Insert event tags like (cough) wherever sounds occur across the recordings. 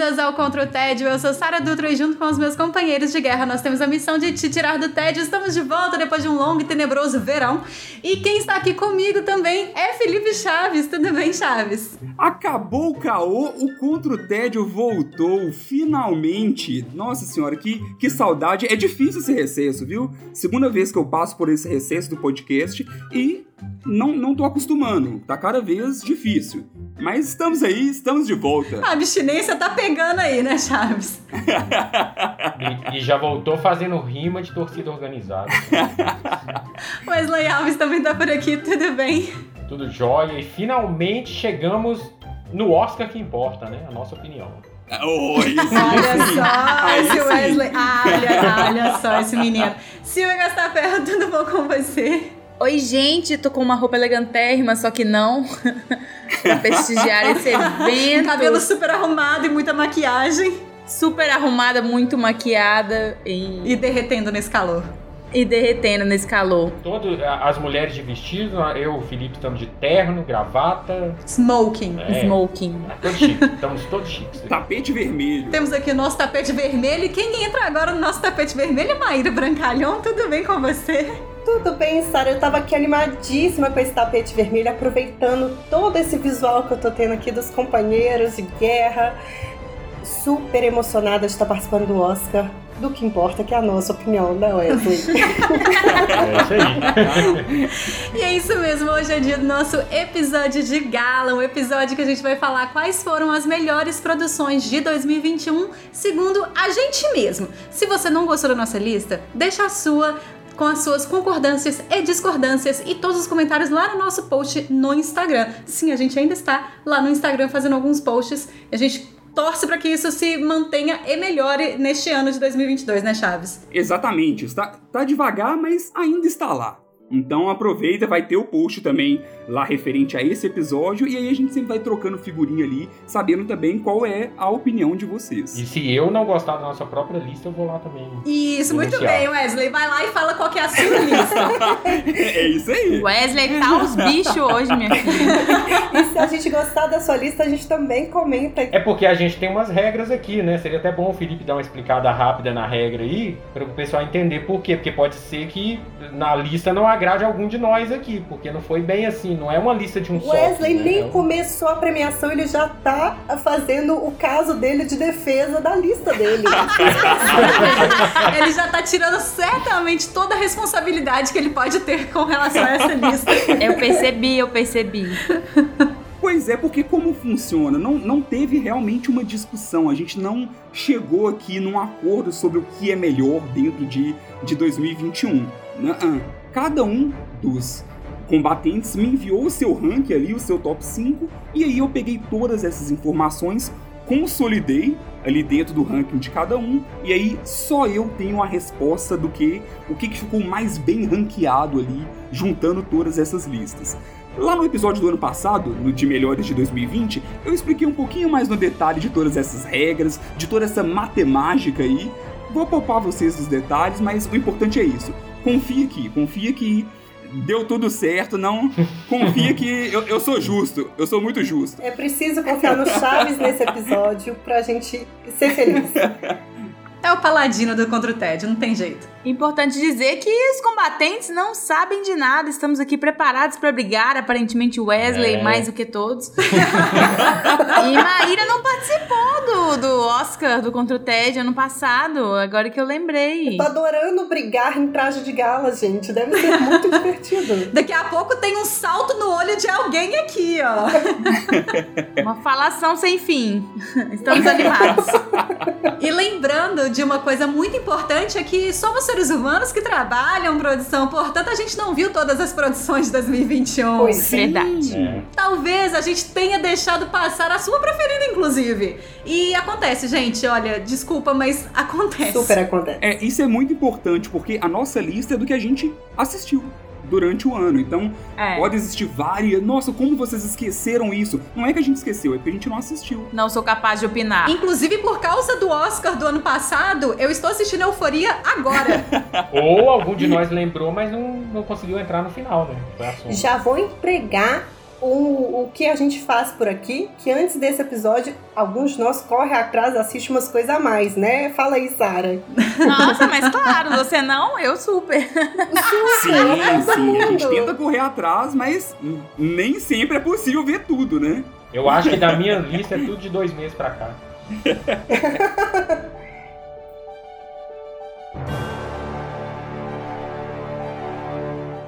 Bem-vindas ao Contra o Tédio. Eu sou Sara Dutra e junto com os meus companheiros de guerra nós temos a missão de te tirar do tédio. Estamos de volta depois de um longo e tenebroso verão. E quem está aqui comigo também é Felipe Chaves. Tudo bem, Chaves? Acabou o caô, o Contra o Tédio voltou, finalmente. Nossa senhora, que, que saudade. É difícil esse recesso, viu? Segunda vez que eu passo por esse recesso do podcast e não, não tô acostumando. Tá cada vez difícil. Mas estamos aí, estamos de volta. A abstinência tá pegando aí, né, Chaves? E, e já voltou fazendo rima de torcida organizada. (laughs) Wesley Alves também tá por aqui, tudo bem? Tudo jóia. E finalmente chegamos no Oscar que importa, né? A nossa opinião. Oi, Olha sim. só esse sim. Wesley. Olha, olha só esse menino. Silvia Gastaferro, tudo bom com você? Oi, gente, tô com uma roupa elegantérrima, só que não. (laughs) pra prestigiar esse evento. Cabelo super arrumado e muita maquiagem. super arrumada, muito maquiada e, E derretendo nesse calor. e derretendo nesse calor. Todo, a- as mulheres de vestido, eu e o Felipe estamos de terno, gravata. Smoking. É. Smoking. Todos chiques. Estamos todos chiques. Tapete vermelho. Temos aqui o nosso tapete vermelho. E quem entra agora no nosso tapete vermelho é Maíra Brancalhão. Tudo bem com você? Tudo bem, Sara? Eu tava aqui animadíssima com esse tapete vermelho, aproveitando todo esse visual que eu tô tendo aqui dos companheiros de guerra. Super emocionada de estar participando do Oscar. Do que importa, que é a nossa opinião, né, Wesley? (laughs) É isso aí. E é isso mesmo, hoje é dia do nosso episódio de gala, um episódio que a gente vai falar quais foram as melhores produções de 2021, segundo a gente mesmo. Se você não gostou da nossa lista, deixa a sua com as suas concordâncias e discordâncias e todos os comentários lá no nosso post no Instagram. Sim, a gente ainda está lá no Instagram fazendo alguns posts. A gente torce para que isso se mantenha e melhore neste ano de 2022, né, Chaves? Exatamente. Está, tá devagar, mas ainda está lá. Então aproveita, vai ter o post também lá referente a esse episódio e aí a gente sempre vai trocando figurinha ali, sabendo também qual é a opinião de vocês. E se eu não gostar da nossa própria lista, eu vou lá também. Isso, muito bem, Wesley. Vai lá e fala qual que é a sua lista. (laughs) é isso aí. Wesley tá os bichos hoje, minha filha. (laughs) e se a gente gostar da sua lista, a gente também comenta. É porque a gente tem umas regras aqui, né? Seria até bom o Felipe dar uma explicada rápida na regra aí, para o pessoal entender por quê. Porque pode ser que na lista não agrade algum de nós aqui, porque não foi bem assim, não é uma lista de um só. Wesley né? nem começou a premiação, ele já tá fazendo o caso dele de defesa da lista dele. (laughs) ele já tá tirando certamente toda a responsabilidade que ele pode ter com relação a essa lista. Eu percebi, eu percebi. Pois é, porque como funciona? Não, não teve realmente uma discussão. A gente não chegou aqui num acordo sobre o que é melhor dentro de, de 2021. Não, Cada um dos combatentes me enviou o seu rank ali, o seu top 5, e aí eu peguei todas essas informações, consolidei ali dentro do ranking de cada um, e aí só eu tenho a resposta do que o que que ficou mais bem ranqueado ali, juntando todas essas listas. Lá no episódio do ano passado, no de melhores de 2020, eu expliquei um pouquinho mais no detalhe de todas essas regras, de toda essa matemática aí. Vou poupar vocês dos detalhes, mas o importante é isso. Confia aqui, confia que deu tudo certo, não. Confia que eu, eu sou justo, eu sou muito justo. É preciso confiar no Chaves nesse episódio pra gente ser feliz. (laughs) É o paladino do Contra o Tédio, não tem jeito. Importante dizer que os combatentes não sabem de nada. Estamos aqui preparados pra brigar. Aparentemente, Wesley É. mais do que todos. (laughs) e Maíra não participou do, do Oscar do Contra o Ted ano passado. Agora que eu lembrei. Tô adorando brigar em traje de gala, gente. Deve ser muito (laughs) divertido. Daqui a pouco tem um salto no olho de alguém aqui, ó. Uma falação sem fim. Estamos animados. (laughs) E lembrando de uma coisa muito importante é que só você seres humanos que trabalham produção, portanto a gente não viu todas as produções de 2021. Pois Verdade. É. Talvez a gente tenha deixado passar a sua preferida, inclusive. E acontece, gente, olha, desculpa, mas acontece. Super acontece. É, isso é muito importante, porque a nossa lista é do que a gente assistiu durante o ano. Então, É. pode existir várias. Nossa, como vocês esqueceram isso? Não é que a gente esqueceu, é porque a gente não assistiu. Não sou capaz de opinar. Inclusive, por causa do Oscar do ano passado, eu estou assistindo Euforia agora. (laughs) Ou algum de nós lembrou, mas não, não conseguiu entrar no final, né? Foi assunto. Já vou empregar o, o que a gente faz por aqui, que antes desse episódio, alguns de nós correm atrás, assistem umas coisas a mais, né? Fala aí, Sara. Nossa, mas claro, você não, eu super. Sim, sim. A gente tenta correr atrás, mas nem sempre é possível ver tudo, né? Eu acho que da minha lista é tudo de dois meses pra cá. (laughs)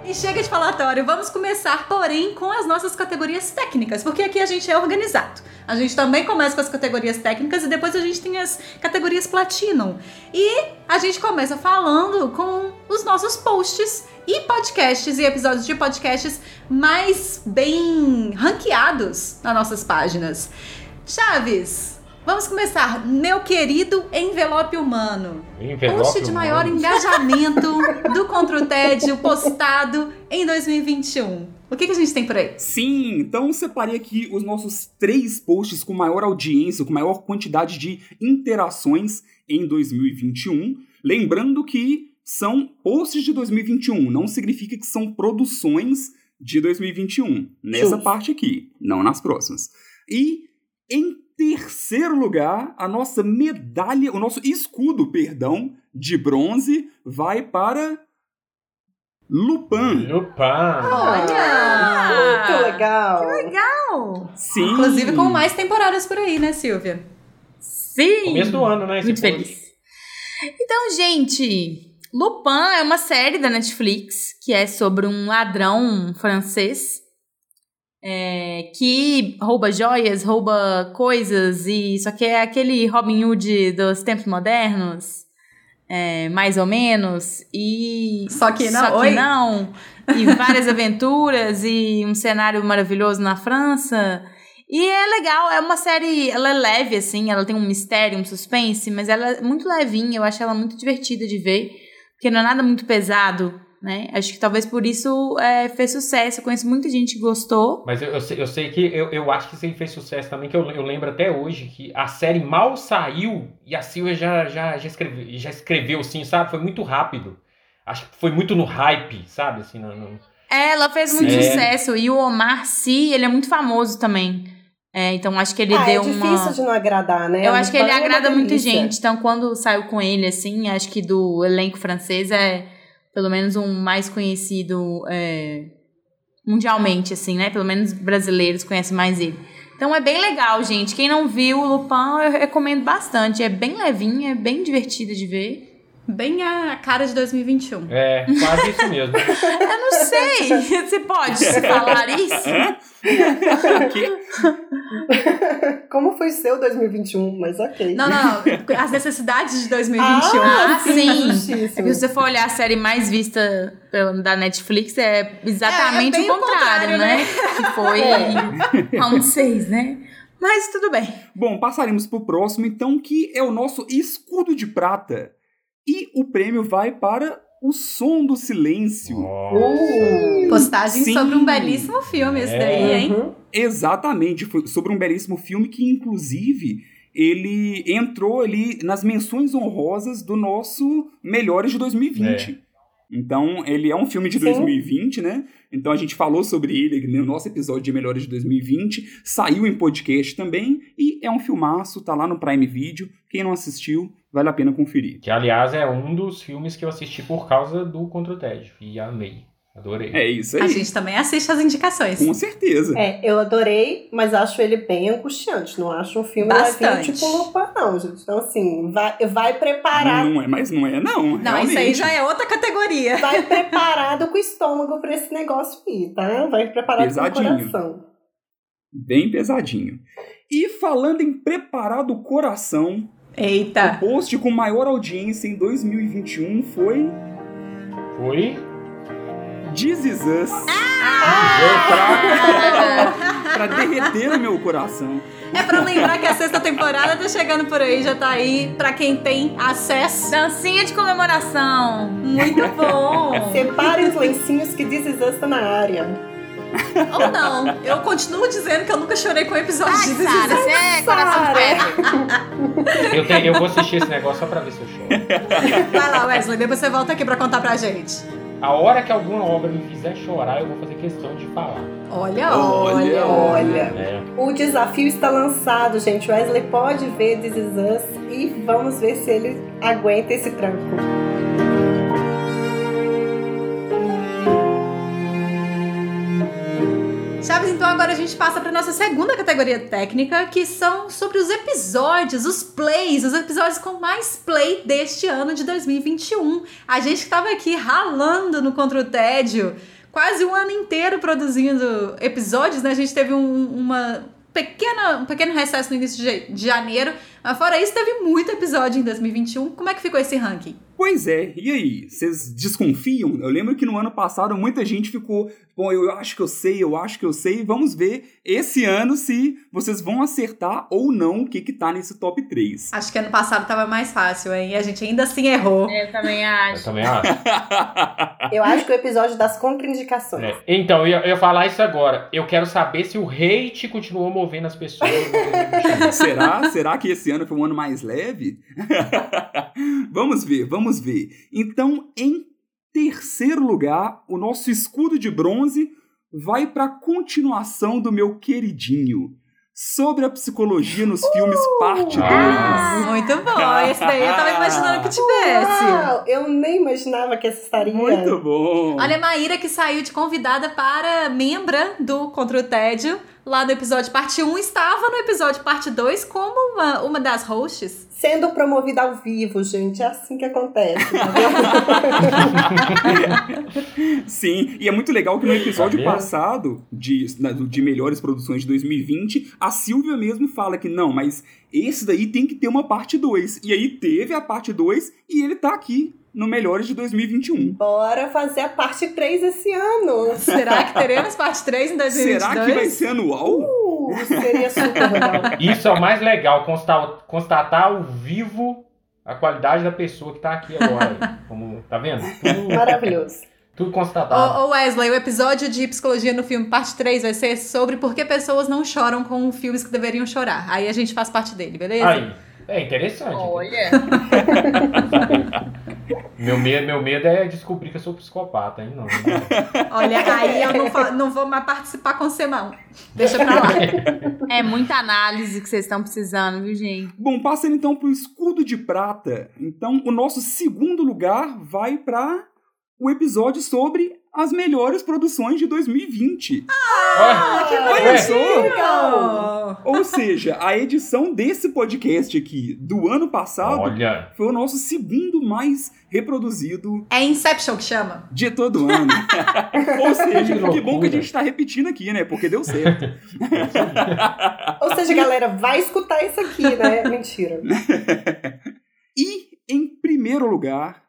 E chega de falatório, vamos começar, porém, com as nossas categorias técnicas, porque aqui a gente é organizado. A gente também começa com as categorias técnicas e depois a gente tem as categorias Platinum. E a gente começa falando com os nossos posts e podcasts e episódios de podcasts mais bem ranqueados nas nossas páginas. Chaves, vamos começar. Meu querido envelope humano. Envelope Post de humano. maior engajamento do Contra o Tédio postado em 2021. O que, que a gente tem por aí? Sim, então separei aqui os nossos três posts com maior audiência, com maior quantidade de interações em 2021. Lembrando que são posts de 2021, não significa que são produções de 2021. Nessa Justo. parte aqui, não nas próximas. E em terceiro lugar, a nossa medalha, o nosso escudo, perdão, de bronze vai para Lupin. Lupin. Olha! Muito legal. Legal. Sim. Inclusive com mais temporadas por aí, né, Silvia? Sim. Começo do ano, né? esse Muito feliz. Então, gente, Lupin é uma série da Netflix que é sobre um ladrão francês é, que rouba joias, rouba coisas e só que é aquele Robin Hood dos tempos modernos, é, mais ou menos e Só que não. só que não e (laughs) várias aventuras e um cenário maravilhoso na França. E é legal, é uma série, ela é leve, assim, ela tem um mistério, um suspense, mas ela é muito levinha, eu acho ela muito divertida de ver, porque não é nada muito pesado, né? Acho que talvez por isso é, fez sucesso, eu conheço muita gente que gostou. Mas eu, eu sei, eu sei que eu, eu acho que isso aí fez sucesso também, que eu, eu lembro até hoje que a série mal saiu e a Silvia já, já, já, escreveu, já escreveu, assim, sabe? Foi muito rápido. Acho que foi muito no hype, sabe? Assim, no, no- É, ela fez muito Sim. sucesso, e o Omar Sy, ele é muito famoso também. É, então acho que ele ah, é deu difícil uma... de não agradar, né? Eu acho que ele é uma agrada muita gente. Então, quando saiu com ele, assim, acho que do elenco francês é pelo menos um mais conhecido é, mundialmente, assim, né? Pelo menos brasileiros conhecem mais ele. Então é bem legal, gente. Quem não viu o Lupin, eu recomendo bastante. É bem levinho, é bem divertido de ver. Bem a cara de 2021. É, quase isso mesmo. (laughs) Eu não sei. (laughs) Você pode falar isso? Como foi seu 2021? Mas ok. Não, não. As necessidades de 2021. Ah, sim. justíssimo. É que se você for olhar a série mais vista da Netflix, é exatamente É, é o o contrário, contrário, né? Que foi Round 6, né? Mas tudo bem. Bom, passaremos pro próximo, então, que é o nosso escudo de prata. E o prêmio vai para o som do silêncio. Uh, Postagem Sim. sobre um belíssimo filme esse É. daí, hein? uhum. Exatamente, foi sobre um belíssimo filme que, inclusive, ele entrou ali nas menções honrosas do nosso Melhores de 2020. Então, ele é um filme de Sim. 2020, né? Então a gente falou sobre ele no nosso episódio de Melhores de 2020, saiu em podcast também, e é um filmaço, tá lá no Prime Video. Quem não assistiu, vale a pena conferir. Que, aliás, é um dos filmes que eu assisti por causa do Contra o Tédio. E amei. Adorei. É isso aí. A gente também assiste as indicações. Com certeza. É, eu adorei, mas acho ele bem angustiante. Não acho um filme Bastante. tipo Lupin, não, gente. Então, assim, vai, vai preparado. Não é, mas não é, não. Não, isso aí já é outra categoria. Vai preparado com o estômago pra esse negócio aí, tá? Vai preparado Pesadinho. com o coração. Bem pesadinho. E falando em preparar do coração, Eita! O post com maior audiência em 2021 foi. Foi? This Is Us. Ah! pra derreter o meu coração. É pra lembrar que a sexta temporada tá chegando por aí, já tá aí pra quem tem acesso. Dancinha de comemoração. Muito bom! (laughs) Separem os lencinhos que This Is Us tá na área. (laughs) Ou não, eu continuo dizendo que eu nunca chorei com o episódio Ai, de This Sara, você é coração de pedra. (laughs) Eu, tenho- eu vou assistir esse negócio só pra ver se eu choro. Vai lá, Wesley, depois você volta aqui pra contar pra gente. A hora que alguma obra me fizer chorar, eu vou fazer questão de falar. Olha, Olha, olha. Olha, É. o desafio está lançado, gente. Wesley pode ver This Is Us e vamos ver se ele aguenta esse tranco. Chaves, então agora a gente passa para nossa segunda categoria técnica, que são sobre os episódios, os plays, os episódios com mais play deste ano de 2021. A gente estava aqui ralando no Contra o Tédio, quase um ano inteiro produzindo episódios, né? A gente teve um, uma pequena, um pequeno recesso no início de janeiro, mas fora isso teve muito episódio em 2021. Como é que ficou esse ranking? Pois é, e aí? Vocês desconfiam? Eu lembro que no ano passado muita gente ficou, bom, eu acho que eu sei, eu acho que eu sei. Vamos ver esse ano se vocês vão acertar ou não o que que tá nesse top 3. Acho que ano passado tava mais fácil, hein? E a gente ainda assim errou. Eu também (laughs) Eu acho. também acho. (laughs) Eu acho que o episódio das contraindicações. É. Então, eu ia, eu ia falar isso agora. Eu quero saber se o hate continuou movendo as pessoas. (laughs) Será? Será que esse ano foi um ano mais leve? vamos ver, vamos ver. Então, em terceiro lugar, o nosso escudo de bronze vai para a continuação do meu queridinho. Sobre a psicologia nos filmes, parte 2. Ah. Muito bom. Esse daí eu tava (laughs) imaginando que tivesse. Uau, eu nem imaginava que essa estaria. Muito bom. Olha a Maíra que saiu de convidada para membra do Contra o Tédio. Lá no episódio parte 1, estava no episódio parte 2 como uma, uma das hosts. Sendo promovida ao vivo, gente. É assim que acontece. Tá vendo? (laughs) Sim, e é muito legal que no episódio Tá passado, de, de melhores produções de 2020, a Silvia mesmo fala que não, mas esse daí tem que ter uma parte 2. E aí teve a parte 2 e ele tá aqui no Melhores de 2021. Bora fazer a parte 3 esse ano. Será que teremos parte 3 em 2022? (laughs) Será que vai ser anual? Uh, seria super legal. (laughs) Isso é o mais legal, constatar, constatar ao vivo a qualidade da pessoa que tá aqui agora. (laughs) Como, tá vendo? Tudo, Maravilhoso. tudo constatado. Ô, ô Wesley, o episódio de psicologia no filme parte 3 vai ser sobre por que pessoas não choram com filmes que deveriam chorar. Aí a gente faz parte dele, beleza? Aí, é interessante. Olha. Meu medo, meu medo é descobrir que eu sou psicopata, hein? Não, não. (laughs) Olha, aí eu não, não vou mais participar com você, não. Deixa pra lá. É muita análise que vocês estão precisando, viu, gente? Bom, passando então pro escudo de prata. Então, o nosso segundo lugar vai para o episódio sobre as melhores produções de 2020. Ah, que Ué. só! legal! Ou seja, a edição desse podcast aqui do ano passado Olha, foi o nosso segundo mais reproduzido É Inception que chama. de todo ano. (laughs) Ou seja, Que que bom que a gente tá repetindo aqui, né? Porque deu certo. Ou seja, galera, vai escutar isso aqui, né? (laughs) Mentira. E, em primeiro lugar,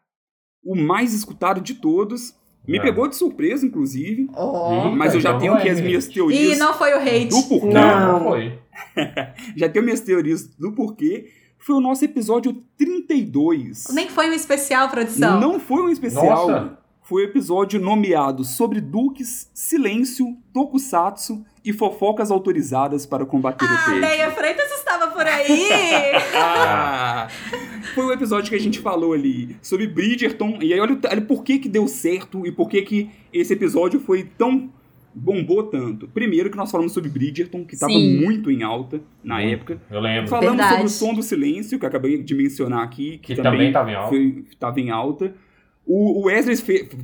o mais escutado de todos. Me É. pegou de surpresa, inclusive. Ih, Mas eu já tenho aqui é as minhas teorias E não foi o hate. do porquê. Não. não foi. (laughs) Já tenho minhas teorias do porquê. Foi o nosso episódio 32. Nem foi um especial, produção. Não foi um especial. Nossa. Foi o episódio nomeado sobre duques, silêncio, tokusatsu e fofocas autorizadas para combater o A tédio. Deia Freitas estava por aí. Ah, (laughs) foi o episódio que a gente falou ali sobre Bridgerton. E aí, olha, olha por que, que deu certo e por que, que esse episódio foi tão. bombou tanto. Primeiro, que nós falamos sobre Bridgerton, que estava muito em alta na Muito. época. Eu lembro. Falamos Verdade. sobre o som do silêncio, que eu acabei de mencionar aqui, que, Que também também tava em alta. foi- estava em alta. O, o Wesley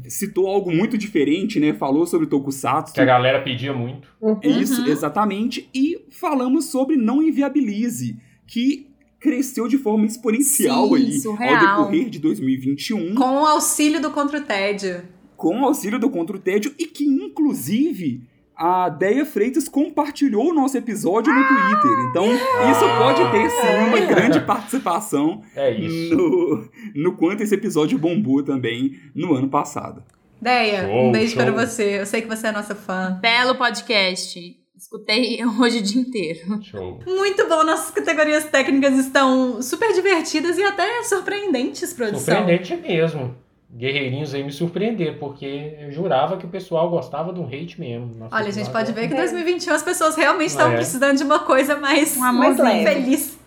citou algo muito diferente, né? Falou sobre Tokusatsu. Que a galera pedia muito. Isso, Uhum. exatamente. E falamos sobre Não Inviabilize, que cresceu de forma exponencial Sim, aí surreal. ao decorrer de 2021, com, Com o auxílio do Contra o Tédio. o auxílio do Contra o Tédio, e que, inclusive, a Deia Freitas compartilhou o nosso episódio no Twitter. Então, isso pode ter sim uma grande participação É isso. no, no quanto esse episódio bombou também no ano passado. Deia, Show, um beijo show. para você. Eu sei que você é nossa fã. Belo podcast. Escutei (laughs) hoje o dia inteiro. Show. Muito bom, nossas categorias técnicas estão super divertidas e até surpreendentes, produção. Surpreendente mesmo. Guerreirinhos aí me surpreenderam, porque eu jurava que o pessoal gostava de um hate mesmo. Nossa, Olha, a gente pode ver que em É. 2021 as pessoas realmente estão É. precisando de uma coisa mais, Um amor mais feliz.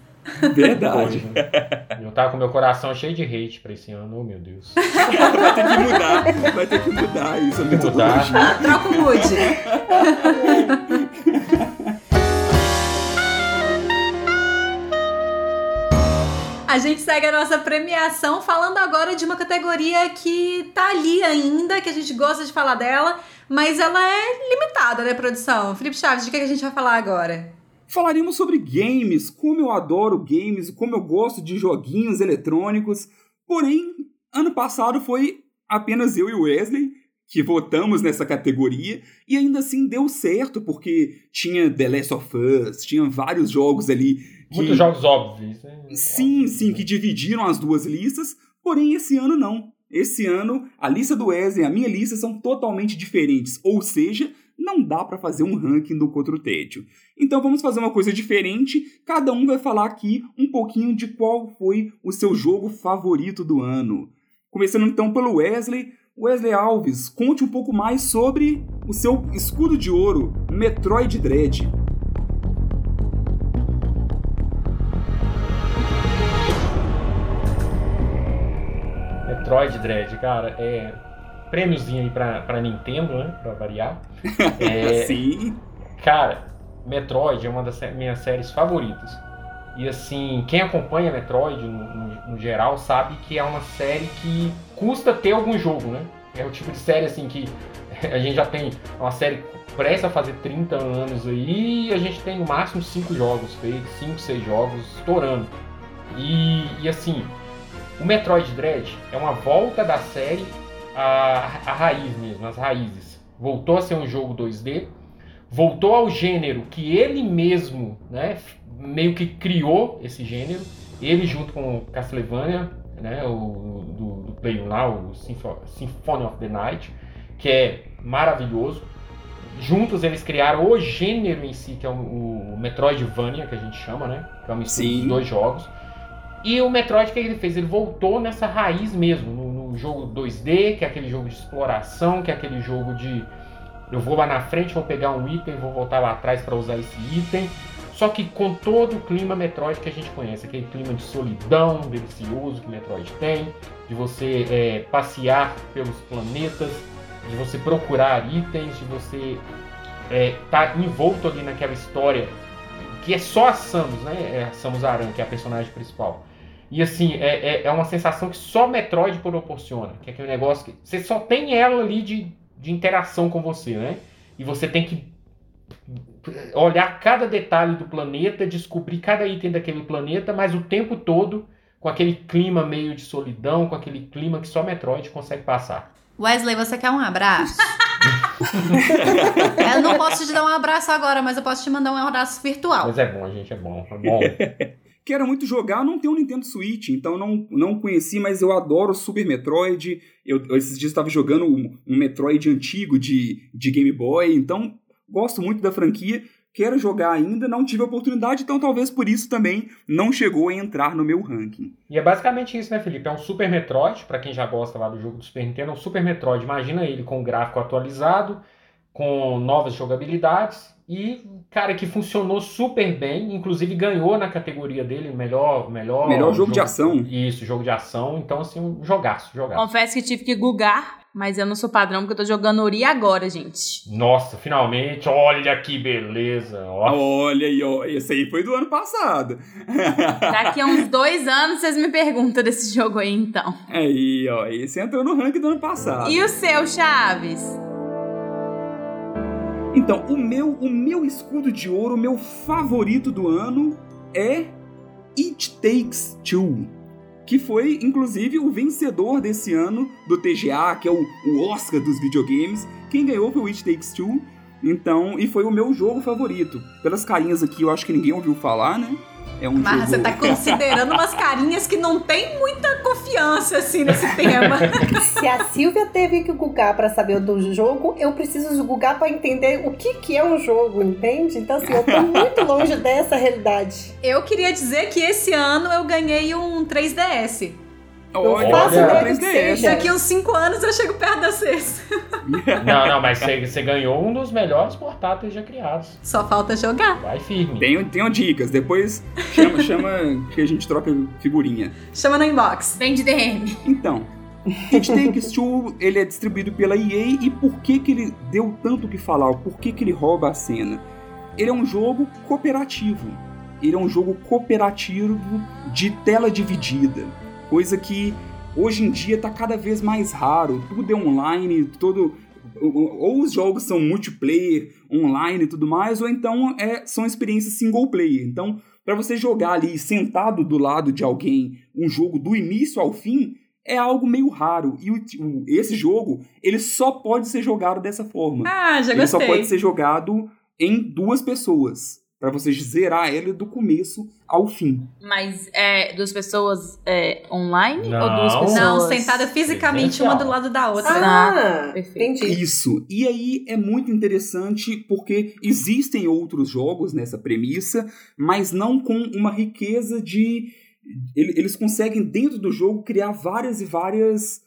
Verdade. Hoje, né? Eu tava com meu coração cheio de hate pra esse ano, oh meu Deus. Vai ter que mudar. Vai ter que mudar isso, que mudar. Troca o mood. (laughs) A gente segue a nossa premiação falando agora de uma categoria que tá ali ainda, que a gente gosta de falar dela, mas ela é limitada, né, produção? Felipe Chaves, de que a gente vai falar agora? Falaremos sobre games, como eu adoro games, como eu gosto de joguinhos eletrônicos. Porém, ano passado foi apenas eu e Wesley que votamos nessa categoria e ainda assim deu certo porque tinha The Last of Us, tinha vários jogos ali que Muitos jogos óbvios. né? Sim, sim, que dividiram as duas listas, porém esse ano não. Esse ano, a lista do Wesley e a minha lista são totalmente diferentes, ou seja, não dá pra fazer um ranking do Contra o Tédio. Então vamos fazer uma coisa diferente, cada um vai falar aqui um pouquinho de qual foi o seu jogo favorito do ano. Começando então pelo Wesley. Wesley Alves, conte um pouco mais sobre o seu escudo de ouro, Metroid Dread. Metroid Dread, cara, é prêmiozinho aí pra, pra Nintendo, né? Pra variar. (laughs) É, Sim, Cara, Metroid é uma das minhas séries favoritas. E assim, quem acompanha Metroid no, no- no geral sabe que é uma série que custa ter algum jogo, né? É o tipo de série assim que (laughs) a gente já tem uma série presta a fazer 30 anos aí e a gente tem no máximo 5 jogos feitos, 5, 6 jogos estourando. E, e assim, o Metroid Dread é uma volta da série à, à raiz mesmo, às raízes. Voltou a ser um jogo 2D, voltou ao gênero que ele mesmo, né, meio que criou esse gênero, ele junto com o Castlevania, né, o do, do Play 1 lá, o Sympho- Symphony of the Night, que é maravilhoso. Juntos eles criaram o gênero em si, que é o, o Metroidvania, que a gente chama, né? Que é uma mistura dos dois jogos. E o Metroid, o que ele fez? Ele voltou nessa raiz mesmo, no, no jogo 2D, que é aquele jogo de exploração, que é aquele jogo de eu vou lá na frente, vou pegar um item, vou voltar lá atrás para usar esse item. Só que com todo o clima Metroid que a gente conhece, aquele clima de solidão delicioso que Metroid tem, de você é, passear pelos planetas, de você procurar itens, de você estar envolto ali naquela história que é só a Samus, né? É a Samus Aran, que é a personagem principal. E assim, é, é, é uma sensação que só Metroid proporciona. Que é aquele negócio que você só tem ela ali de, de interação com você, né? E você tem que olhar cada detalhe do planeta, descobrir cada item daquele planeta, mas o tempo todo com aquele clima meio de solidão, com aquele clima que só Metroid consegue passar. Wesley, você quer um abraço? (laughs) eu não posso te dar um abraço agora, mas eu posso te mandar um abraço virtual. Mas é bom, gente, é bom. É bom. (laughs) Quero muito jogar, não tenho um Nintendo Switch, então não, não conheci, mas eu adoro Super Metroid. Eu, esses dias estava jogando um, um Metroid antigo de, de Game Boy, então gosto muito da franquia. Quero jogar ainda, não tive a oportunidade, então talvez por isso também não chegou a entrar no meu ranking. E é basicamente isso, né, Felipe? É um Super Metroid, pra quem já gosta lá do jogo do Super Nintendo, é um Super Metroid. Imagina ele com gráfico atualizado, com novas jogabilidades e, cara, que funcionou super bem, inclusive ganhou na categoria dele melhor, melhor, Melhor jogo de ação. Isso, jogo de ação. Então, assim, um jogaço, jogaço. Confesso que tive que gugar, mas eu não sou padrão porque eu tô jogando Ori agora, gente. Nossa, finalmente, olha que beleza. Ó. Olha aí, ó, esse aí foi do ano passado. (laughs) Daqui a uns dois anos vocês me perguntam desse jogo aí, então. Aí, ó, esse entrou no ranking do ano passado. E o seu, Chaves? Então, o meu, o meu escudo de ouro, o meu favorito do ano é It Takes Two, que foi inclusive o vencedor desse ano do TGA, que é o, o Oscar dos videogames. Quem ganhou foi o It Takes Two. Então, e foi o meu jogo favorito. Pelas carinhas aqui, eu acho que ninguém ouviu falar, né? É um Mas jogo... você tá considerando umas carinhas que não tem muita confiança, assim, nesse tema. (laughs) Se a Silvia teve que googar pra saber do jogo, eu preciso googar pra entender o que, que é um jogo, entende? Então, assim, eu tô muito (laughs) longe dessa realidade. Eu queria dizer que esse ano eu ganhei um 3DS. Olha, faço olha, ideia que 3DS. seja. Daqui uns 5 anos eu chego perto da sexta. (laughs) Não, não, mas você, você ganhou um dos melhores portáteis já criados. Só falta jogar. Vai firme. Tenho, tenho dicas, depois chama, (laughs) chama que a gente troca figurinha. Chama no inbox. Vem de DM. Então, It Takes Two, ele é distribuído pela EA e por que que ele deu tanto o que falar? Por que que ele rouba a cena? Ele é um jogo cooperativo. Ele é um jogo cooperativo de tela dividida. Coisa que hoje em dia tá cada vez mais raro. Tudo é online, todo ou os jogos são multiplayer, online e tudo mais, ou então é, são experiências single player. Então, para você jogar ali sentado do lado de alguém um jogo do início ao fim, é algo meio raro. E o- o- esse jogo, ele só pode ser jogado dessa forma. Ah, já ele só gostei. pode ser jogado em duas pessoas. Pra você zerar ele do começo ao fim. Mas é duas pessoas é, online Não. ou duas pessoas? Não, sentada fisicamente uma do lado da outra. Ah, perfeito. entendi. Isso. E aí é muito interessante porque existem outros jogos nessa premissa, mas não com uma riqueza de. ele- Eles conseguem, dentro do jogo, criar várias e várias.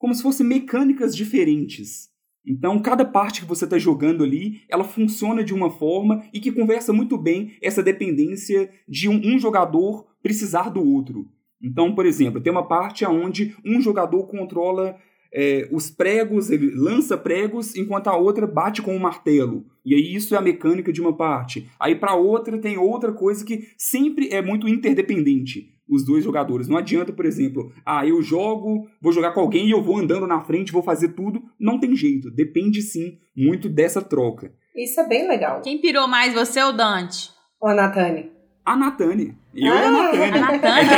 como se fossem mecânicas diferentes. Então, cada parte que você está jogando ali, ela funciona de uma forma e que conversa muito bem essa dependência de um, um jogador precisar do outro. Então, por exemplo, tem uma parte onde um jogador controla é, os pregos, ele lança pregos, enquanto a outra bate com o martelo. E aí isso é a mecânica de uma parte. Aí para outra tem outra coisa que sempre é muito interdependente. Os dois jogadores. Não adianta, por exemplo, ah, eu jogo, vou jogar com alguém e eu vou andando na frente, vou fazer tudo. Não tem jeito. Depende sim muito dessa troca. Isso é bem legal. Quem pirou mais, você ou Dante? Ô, Natane. A Natane. Eu e a Ah, Natane. A Natane?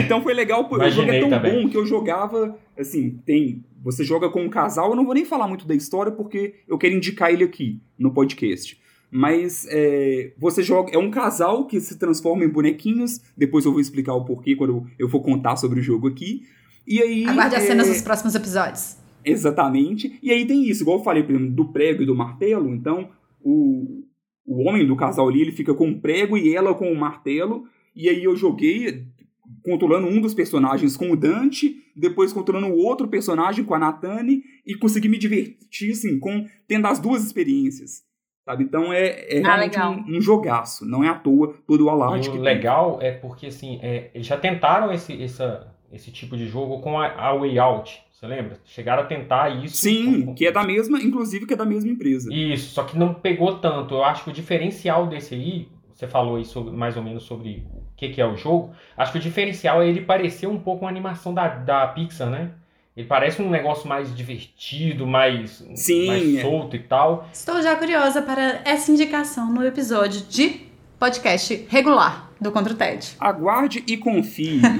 (laughs) Então foi legal, porque o jogo é tão também. bom que eu jogava, assim, tem. Você joga com um casal, eu não vou nem falar muito da história porque eu quero indicar ele aqui no podcast. Mas é, você joga. É um casal que se transforma em bonequinhos. Depois eu vou explicar o porquê quando eu for contar sobre o jogo aqui. E aí. Aguarde as é, cenas dos próximos episódios. Exatamente. E aí tem isso, igual eu falei, por exemplo, do prego e do martelo. Então, o, o homem do casal ali, ele fica com o prego e ela com o martelo. E aí eu joguei controlando um dos personagens com o Dante, depois controlando o outro personagem com a Natane e consegui me divertir, assim, com, tendo as duas experiências. Sabe? Então é, é Ah, realmente um, um jogaço. Não é à toa todo o E alarde o que tem. legal é porque, assim, é, eles já tentaram esse, essa, esse tipo de jogo com a, a Way Out. Você lembra? Chegaram a tentar isso. Sim, com- que é da mesma, inclusive que é da mesma empresa. Isso, só que não pegou tanto. Eu acho que o diferencial desse aí, você falou aí sobre, mais ou menos sobre o que, que é o jogo. Acho que o diferencial é ele parecer um pouco uma animação da, da Pixar, né? Ele parece um negócio mais divertido, mais, Sim, mais é. solto e tal. Estou já curiosa para essa indicação no episódio de podcast regular do Contra o TED. Aguarde e confie. (laughs)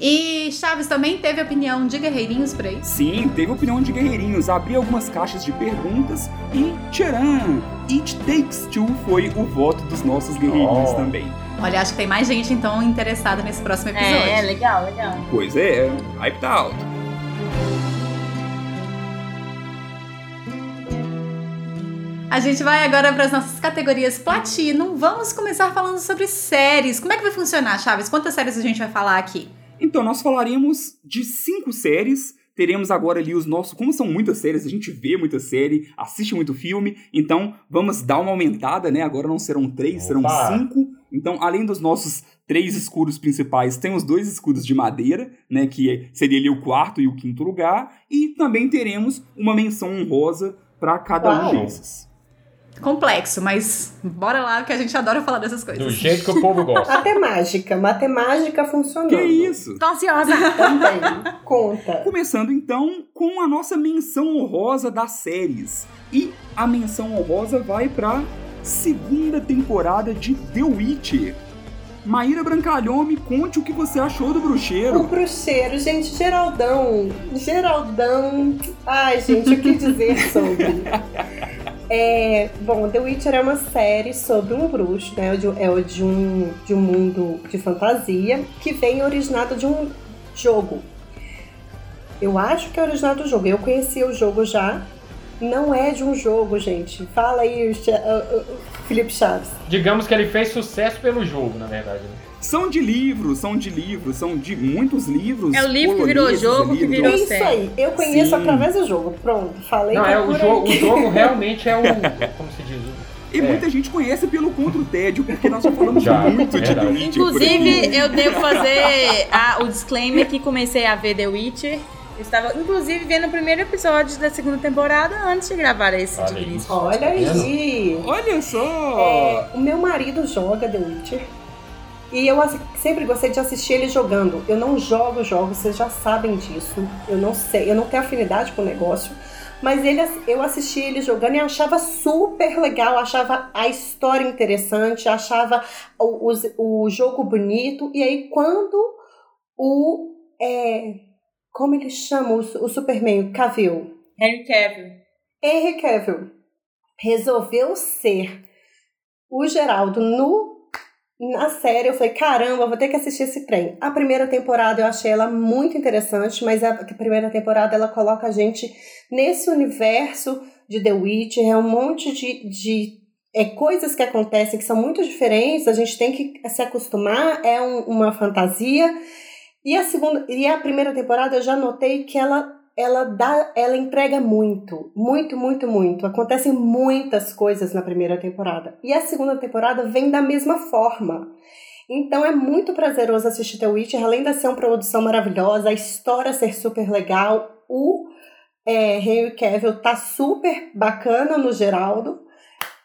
E Chaves também teve opinião de guerreirinhos por aí. Sim, teve opinião de guerreirinhos, abri algumas caixas de perguntas e tcharam! It Takes Two foi o voto dos nossos guerreirinhos Oh. também. Olha, acho que tem mais gente então interessada nesse próximo episódio. É, legal, legal. Pois é, hyped out. A gente vai agora para as nossas categorias Platinum. Vamos começar falando sobre séries. Como é que vai funcionar, Chaves? Quantas séries a gente vai falar aqui? Então, nós falaremos de cinco séries. Teremos agora ali os nossos. Como são muitas séries, a gente vê muita série, assiste muito filme. Então, vamos dar uma aumentada, né? Agora não serão três, serão Opa! cinco. Então, além dos nossos três escudos principais, tem os dois escudos de madeira, né? Que é- seria ali o quarto e o quinto lugar. E também teremos uma menção honrosa para cada Uau! um desses. Complexo, mas bora lá que a gente adora falar dessas coisas. Do jeito que o povo gosta. Matemática. Matemática funcionando. Que isso? Tô ansiosa. Também. Conta. Começando então com a nossa menção honrosa das séries. E a menção honrosa vai para segunda temporada de The Witcher. Maíra Brancalhão, me conte o que você achou do O bruxeiro. bruxeiro, gente, Geraldão. Geraldão. Ai, gente, o que dizer (laughs) sobre? É, bom, The Witcher é uma série sobre um bruxo, né? É de, é de um, de um mundo de fantasia que vem originado de um jogo. Eu acho que é originado do jogo. Eu conhecia o jogo já. Não é de um jogo, gente. Fala aí, uh, Felipe Chaves. Digamos que ele fez sucesso pelo jogo, na verdade. né? São de livros, são de livros, são de muitos livros. É o livro que virou jogo, que virou Isso série. aí. Eu conheço Sim. através do jogo. Pronto, falei Não, é o jogo, o (laughs) jogo realmente é o. Como se diz? o- E É. muita gente conhece pelo Contra o Tédio, porque nós já falamos Já, muito de The. Witcher. Inclusive, eu devo fazer a- o disclaimer que comecei a ver The Witcher. Eu estava, inclusive, vendo o primeiro episódio da segunda temporada antes de gravar esse Olha isso. Olha aí. Olha só! É, o meu marido joga The Witcher. E eu assi- sempre gostei de assistir ele jogando. Eu não jogo jogos, vocês já sabem disso. Eu não sei, eu não tenho afinidade com o negócio. Mas ele, eu assisti ele jogando e achava super legal, achava a história interessante, achava o, os- o jogo bonito. E aí, quando o. é, como ele chama o, su- o Superman? Cavill. Henry Cavill. Henry Cavill resolveu ser o Geraldo no na série, eu falei, caramba, vou ter que assistir esse trem. A primeira temporada eu achei ela muito interessante, mas a primeira temporada ela coloca a gente nesse universo de The Witcher, é um monte de, de é, coisas que acontecem que são muito diferentes, a gente tem que se acostumar, é um- uma fantasia. E a segunda e a primeira temporada eu já notei que ela ela dá, ela entrega muito, muito, muito, muito. Acontecem muitas coisas na primeira temporada. E a segunda temporada vem da mesma forma. Então é muito prazeroso assistir The Witcher, além de ser uma produção maravilhosa, a história ser super legal, o é, Henry Cavill tá super bacana no Geraldo.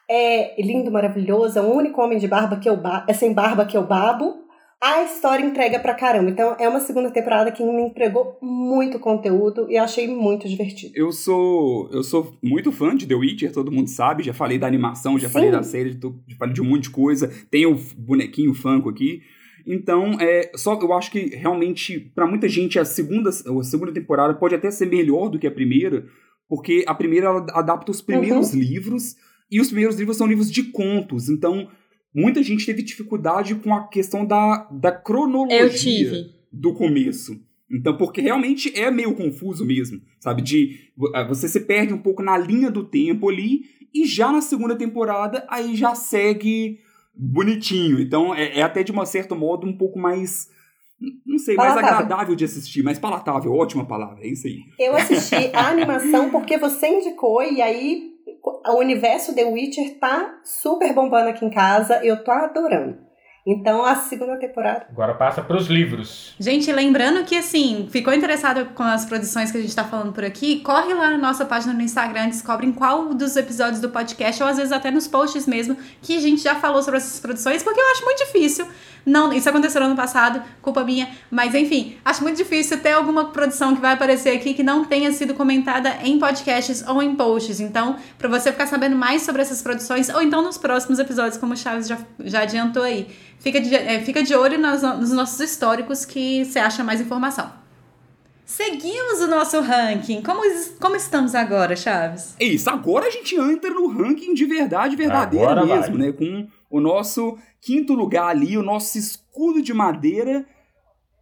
É lindo, maravilhoso, é o único homem de barba que eu ba é sem barba que eu babo. A história entrega pra caramba. Então é uma segunda temporada que me entregou muito conteúdo e achei muito divertido. Eu sou eu sou muito fã de The Witcher, todo mundo sabe. Já falei da animação, já Sim. falei da série, já falei de um monte de coisa. Tem o bonequinho Funko aqui. Então, é, só eu acho que realmente, pra muita gente, a segunda, a segunda temporada pode até ser melhor do que a primeira, porque a primeira ela adapta os primeiros livros, e os primeiros livros são livros de contos. Então, muita gente teve dificuldade com a questão da, da cronologia Eu tive. do começo. Então, porque realmente é meio confuso mesmo, sabe? De ah, você se perde um pouco na linha do tempo ali e já na segunda temporada aí já segue bonitinho. Então, é, é até de um certo modo um pouco mais não sei, mais Palatável. agradável de assistir, mais palatável, ótima palavra, é isso aí. Eu assisti a animação porque você indicou e aí o universo The Witcher tá super bombando aqui em casa. Eu tô adorando. Então a segunda temporada. Agora passa pros livros. Gente, lembrando que assim, ficou interessado com as produções que a gente tá falando por aqui, corre lá na nossa página no Instagram, descobre em qual dos episódios do podcast, ou às vezes até nos posts mesmo, que a gente já falou sobre essas produções, porque eu acho muito difícil. Não, isso aconteceu no ano passado, culpa minha, mas enfim, acho muito difícil ter alguma produção que vai aparecer aqui que não tenha sido comentada em podcasts ou em posts. Então, pra você ficar sabendo mais sobre essas produções, ou então nos próximos episódios, como o Chaves já, já adiantou aí, fica de, é, fica de olho nas- nos nossos históricos que você acha mais informação. Seguimos o nosso ranking. Como, como estamos agora, Chaves? É isso, agora a gente entra no ranking de verdade verdadeira Agora vai. mesmo, né? Com o nosso quinto lugar ali, o nosso escudo de madeira,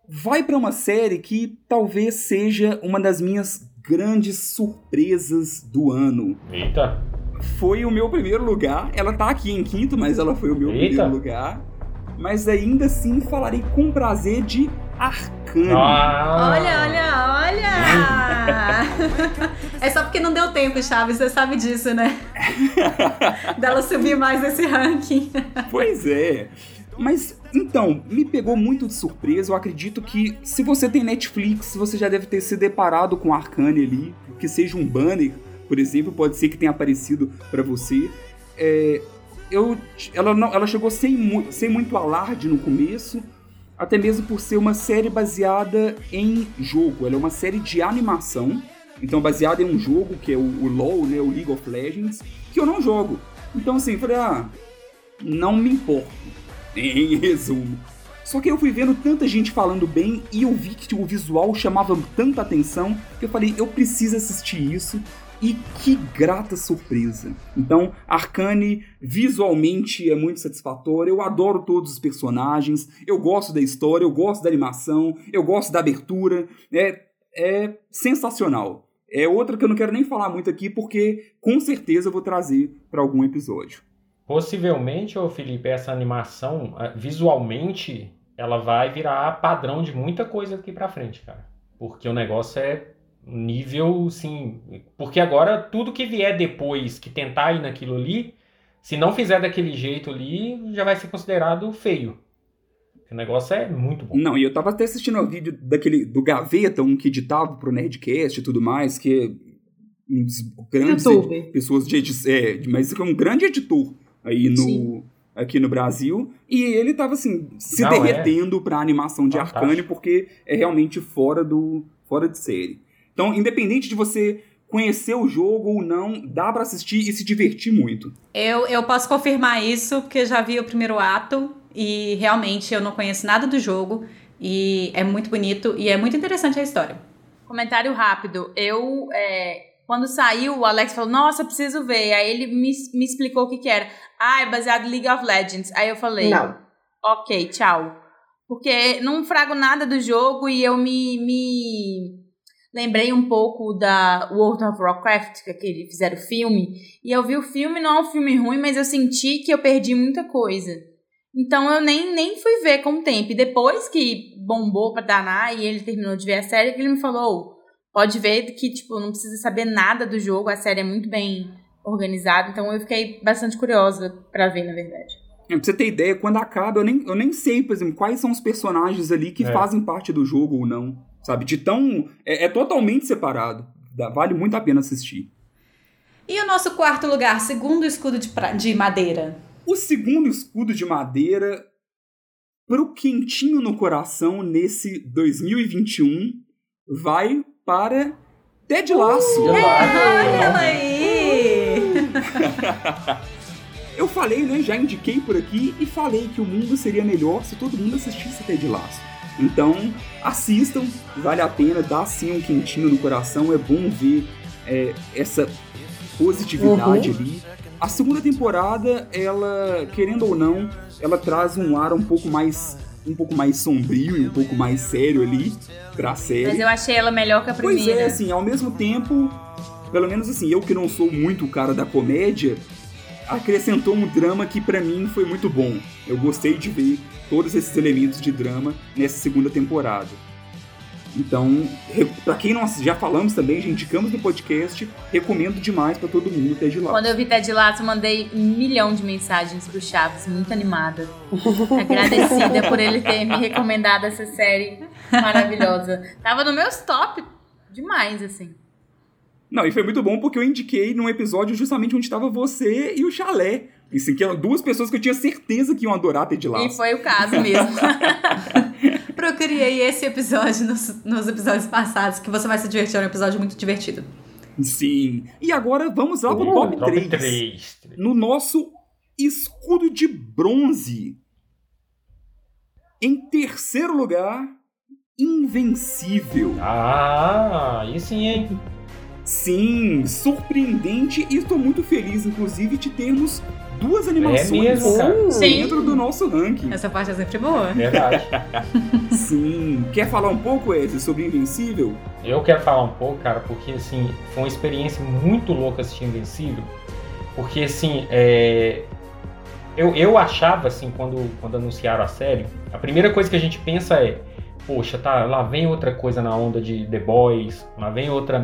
vai pra uma série que talvez seja uma das minhas grandes surpresas do ano. Eita. Foi o meu primeiro lugar. Ela tá aqui em quinto, mas ela foi o meu Eita. primeiro lugar. Mas ainda assim falarei com prazer de Arcane. Ah. Olha, olha, olha! (laughs) é só porque não deu tempo, Chaves, você sabe disso, né? (laughs) Dela subir mais nesse ranking. Pois é. Mas então, me pegou muito de surpresa. Eu acredito que se você tem Netflix, você já deve ter se deparado com Arcane ali, que seja um banner, por exemplo, pode ser que tenha aparecido pra você. É, eu, ela, não, ela chegou sem, sem muito alarde no começo, até mesmo por ser uma série baseada em jogo. Ela é uma série de animação, então baseada em um jogo que é o, o LoL, né, o League of Legends, que eu não jogo. Então assim, falei, ah, não me importo. (laughs) em resumo. Só que eu fui vendo tanta gente falando bem e eu vi que o visual chamava tanta atenção que eu falei, eu preciso assistir isso. E que grata surpresa. Então, Arcane visualmente é muito satisfatório. Eu adoro todos os personagens. Eu gosto da história, eu gosto da animação, eu gosto da abertura. É, é sensacional. É outra que eu não quero nem falar muito aqui, porque com certeza eu vou trazer para algum episódio. Possivelmente, ô Felipe, essa animação, visualmente, ela vai virar padrão de muita coisa aqui pra frente, cara. Porque o negócio é nível, sim. Porque agora tudo que vier depois que tentar ir naquilo ali, se não fizer daquele jeito ali, já vai ser considerado feio. O negócio é muito bom. Não, e eu tava até assistindo o vídeo daquele do Gaveta, um que editava pro Nerdcast e tudo mais, que é um dos grandes ed- pessoas de edição, é, mas é um grande editor aí no Sim. aqui no Brasil, e ele tava assim se Não, derretendo pra animação de Fantástico. Arcane porque é realmente fora do fora de série. Então, independente de você conhecer o jogo ou não, dá pra assistir e se divertir muito. Eu, eu posso confirmar isso, porque já vi o primeiro ato e realmente eu não conheço nada do jogo. E é muito bonito e é muito interessante a história. Comentário rápido. Eu, é, quando saiu, o Alex falou, nossa, preciso ver. Aí ele me, me explicou o que que era. Ah, é baseado em League of Legends. Aí eu falei, Não. ok, tchau. Porque não frago nada do jogo e eu me, me lembrei um pouco da World of Warcraft, que aquele fizeram filme. E eu vi o filme, não é um filme ruim, mas eu senti que eu perdi muita coisa. Então eu nem, nem fui ver com o tempo. E depois que bombou pra danar e ele terminou de ver a série, que ele me falou, pode ver que, tipo, não precisa saber nada do jogo, a série é muito bem organizada. Então eu fiquei bastante curiosa pra ver, na verdade. É, Pra você ter ideia, quando acaba, eu nem, eu nem sei, por exemplo, quais são os personagens ali que É. fazem parte do jogo ou não. Sabe? De tão. É, é totalmente separado. Dá- vale muito a pena assistir. E o nosso quarto lugar, segundo escudo de, pra- de madeira. O segundo escudo de madeira, pro quentinho no coração nesse 2021, vai para Ted Lasso. Olha ela aí! (laughs) Eu falei, né? Já indiquei por aqui e falei que o mundo seria melhor se todo mundo assistisse Ted Lasso. Então, assistam, vale a pena, dá sim um quentinho no coração, é bom ver é, essa positividade ali. A segunda temporada, ela, querendo ou não, ela traz um ar um pouco mais um pouco mais sombrio e um pouco mais sério ali pra série. Mas eu achei ela melhor que a Pois primeira. é, assim, ao mesmo tempo, pelo menos assim, eu que não sou muito o cara da comédia, acrescentou um drama que pra mim foi muito bom. Eu gostei de ver todos esses elementos de drama nessa segunda temporada. Então, pra quem ass- já falamos também, já indicamos no podcast, recomendo demais pra todo mundo Ted Lasso. Quando eu vi Ted Lasso, eu mandei um milhão de mensagens pro Chaves, muito animada. Agradecida por ele ter me recomendado essa série maravilhosa. Tava no meus top demais, assim. Não, e foi muito bom porque eu indiquei num episódio justamente onde estava você e o Chalé. Assim, que eram duas pessoas que eu tinha certeza que iam adorar Ted Lasso. E foi o caso mesmo. (laughs) Procriei esse episódio nos, nos episódios passados, que você vai se divertir, é um episódio muito divertido. Sim. E agora vamos lá pro Uh, top, top 3. 3. No nosso escudo de bronze. Em terceiro lugar, Invencível. Ah, aí sim, hein? Sim, surpreendente e estou muito feliz, inclusive, de termos duas animações mesmo, cara. Sim. dentro do nosso ranking. Essa parte é sempre boa. Verdade. (laughs) Sim. Quer falar um pouco, Wesley, sobre Invencível? Eu quero falar um pouco, cara, porque assim, foi uma experiência muito louca assistir Invencível. Porque assim, é... eu, eu achava assim, quando, quando anunciaram a série, a primeira coisa que a gente pensa é, poxa, tá, lá vem outra coisa na onda de The Boys, lá vem outra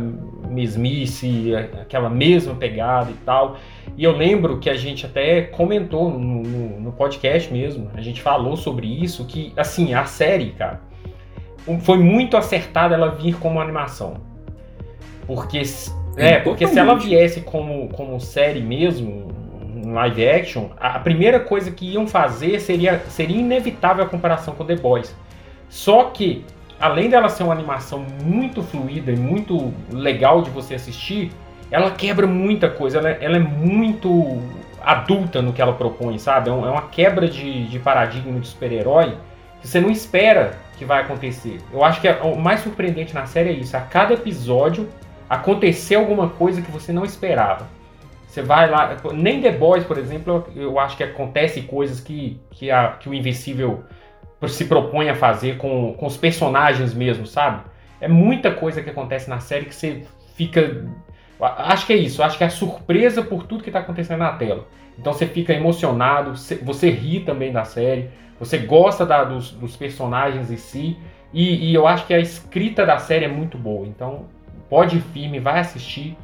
mesmice, aquela mesma pegada e tal. E eu lembro que a gente até comentou no, no, no podcast mesmo, a gente falou sobre isso, que assim, a série, cara, foi muito acertada ela vir como animação. Porque, se- É, é, porque se ela viesse como, como série mesmo, um live action, a, a primeira coisa que iam fazer seria, seria inevitável a comparação com The Boys. Só que, além dela ser uma animação muito fluida e muito legal de você assistir, ela quebra muita coisa, ela, ela é muito adulta no que ela propõe, sabe? É, é uma quebra de, de paradigma de super-herói que você não espera que vai acontecer. Eu acho que é- o mais surpreendente na série é isso. A cada episódio aconteceu alguma coisa que você não esperava. Você vai lá. Nem The Boys, por exemplo, eu, eu acho que acontece coisas que, que, a- que o Invencível se propõe a fazer com, com os personagens mesmo, sabe? É muita coisa que acontece na série que você fica. Acho que é isso, acho que é a surpresa por tudo que tá acontecendo na tela. Então você fica emocionado, você- você ri também da série, você gosta da- dos, dos personagens em si, e, e eu acho que a escrita da série é muito boa. Então pode ir firme, vai assistir.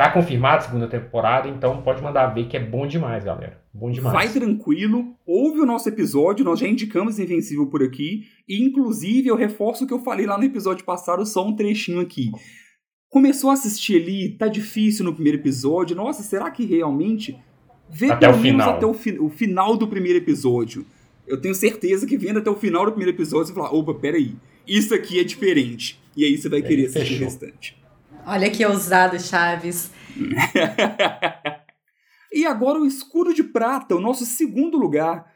Tá confirmada a segunda temporada, então pode mandar ver que é bom demais, galera. Bom demais. Vai tranquilo, ouve o nosso episódio, nós já indicamos Invencível por aqui, e inclusive eu reforço o que eu falei lá no episódio passado, só um trechinho aqui. Começou a assistir ali, tá difícil no primeiro episódio, nossa, será que realmente? Vê Até o pelo menos final. até o, fi- o final do primeiro episódio. Eu tenho certeza que vendo até o final do primeiro episódio, você vai falar, opa, peraí, isso aqui é diferente. E aí você vai querer assistir o restante. Olha que ousado, Chaves. (laughs) E agora o Escudo de Prata, o nosso segundo lugar.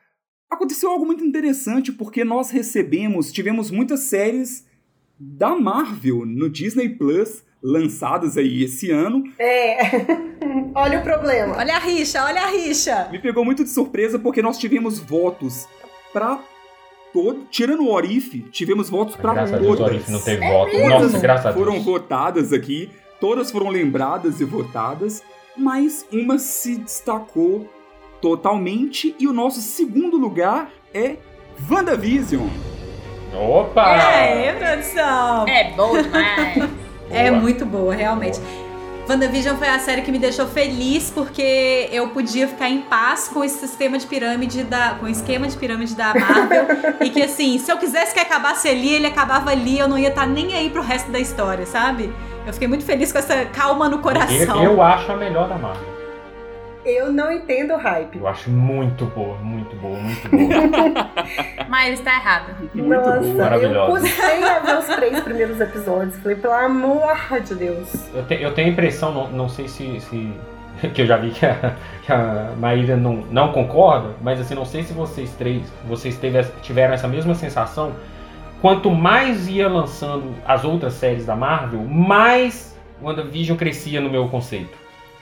Aconteceu algo muito interessante porque nós recebemos, tivemos muitas séries da Marvel no Disney Plus lançadas aí esse ano. É. (laughs) Olha o problema. Olha a rixa, olha a rixa. Me pegou muito de surpresa porque nós tivemos votos pra todo, tirando o Orif, tivemos votos pra Graças a Deus, o todas. Orif não teve voto. mesmo? Nossa, graças a Deus. foram votadas aqui, todas foram lembradas e votadas, mas uma se destacou totalmente e o nosso segundo lugar é WandaVision. Opa! É, produção. É bom demais. (laughs) É Boa. muito boa, realmente. WandaVision foi a série que me deixou feliz porque eu podia ficar em paz com esse sistema de pirâmide da. com o esquema de pirâmide da Marvel. e que assim, se eu quisesse que acabasse ali, ele acabava ali, eu não ia estar nem aí pro resto da história, sabe? Eu fiquei muito feliz com essa calma no coração. Eu, eu acho a melhor da Marvel. Eu não entendo o hype. Eu acho muito boa, muito boa, muito boa. (laughs) Mas está errado. Muito Nossa, boa. eu Maravilhosa. custei a três primeiros episódios. Falei, pelo amor de Deus. Eu, te- eu tenho a impressão, não, não sei se, se- (laughs) que eu já vi que a, que a Maíra não, não concorda, mas assim, não sei se vocês três, vocês teve- tiveram essa mesma sensação. Quanto mais ia lançando as outras séries da Marvel, mais WandaVision crescia no meu conceito.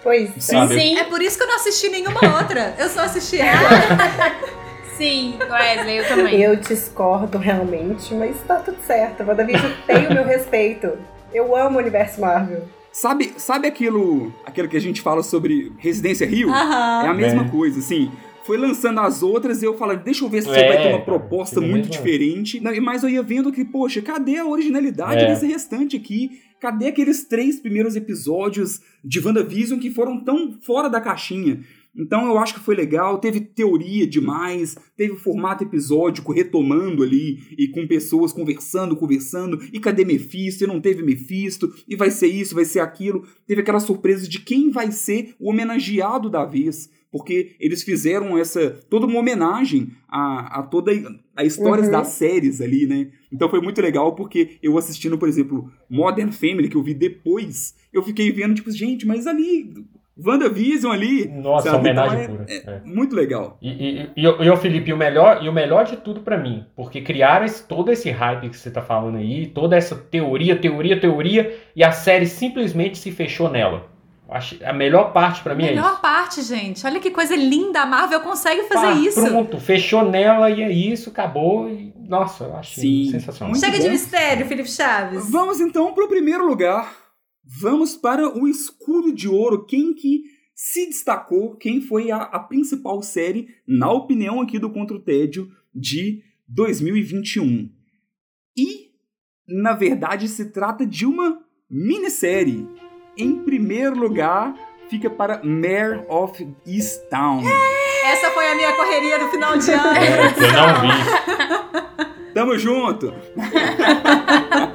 Pois Sim. é. Sabe? Sim, É por isso que eu não assisti nenhuma outra. Eu só assisti ela. (laughs) sim, Wesley, eu também. Eu discordo realmente, mas tá tudo certo. WandaVision tem o meu respeito. Eu amo o universo Marvel. Sabe, sabe aquilo, aquilo que a gente fala sobre Residência Rio? É Aham. a mesma É. coisa, assim. Foi lançando as outras e eu falei, deixa eu ver se você É, vai ter uma cara, proposta aquilo muito mesmo. diferente. Mas eu ia vendo que, poxa, cadê a originalidade É. desse restante aqui? Cadê aqueles três primeiros episódios de WandaVision que foram tão fora da caixinha? Então eu acho que foi legal, teve teoria demais, teve o formato episódico retomando ali e com pessoas conversando, conversando, e cadê Mephisto? E não teve Mephisto, e vai ser isso, vai ser aquilo. Teve aquela surpresa de quem vai ser o homenageado da vez, porque eles fizeram essa toda uma homenagem a, a toda a histórias Uhum. das séries ali, né? Então foi muito legal porque eu assistindo, por exemplo, Modern Family, que eu vi depois, eu fiquei vendo, tipo, gente, mas ali, WandaVision ali, Nossa, Sabe, homenagem então pura. É. muito legal. E, e, e, o- e Felipe, e o melhor, e o melhor de tudo pra mim, porque criaram esse- todo esse hype que você tá falando aí, toda essa teoria, teoria, teoria, e a série simplesmente se fechou nela. Acho, a melhor parte pra mim é Melhor isso. parte, gente. Olha que coisa linda. A Marvel consegue fazer Pá, isso. Pronto, fechou nela e é isso, acabou. E, nossa, eu achei Sim, sensacional. muito Chega de bom. mistério, Felipe Chaves. Vamos então para o primeiro lugar. Vamos para o escudo de ouro. Quem que se destacou? Quem foi a, a principal série, na opinião aqui do Contra o Tédio, de 2021? E, na verdade, se trata de uma minissérie. Em primeiro lugar, fica para Mare of Easttown. Essa foi a minha correria do final de ano. É, eu não vi. Tamo junto! (laughs)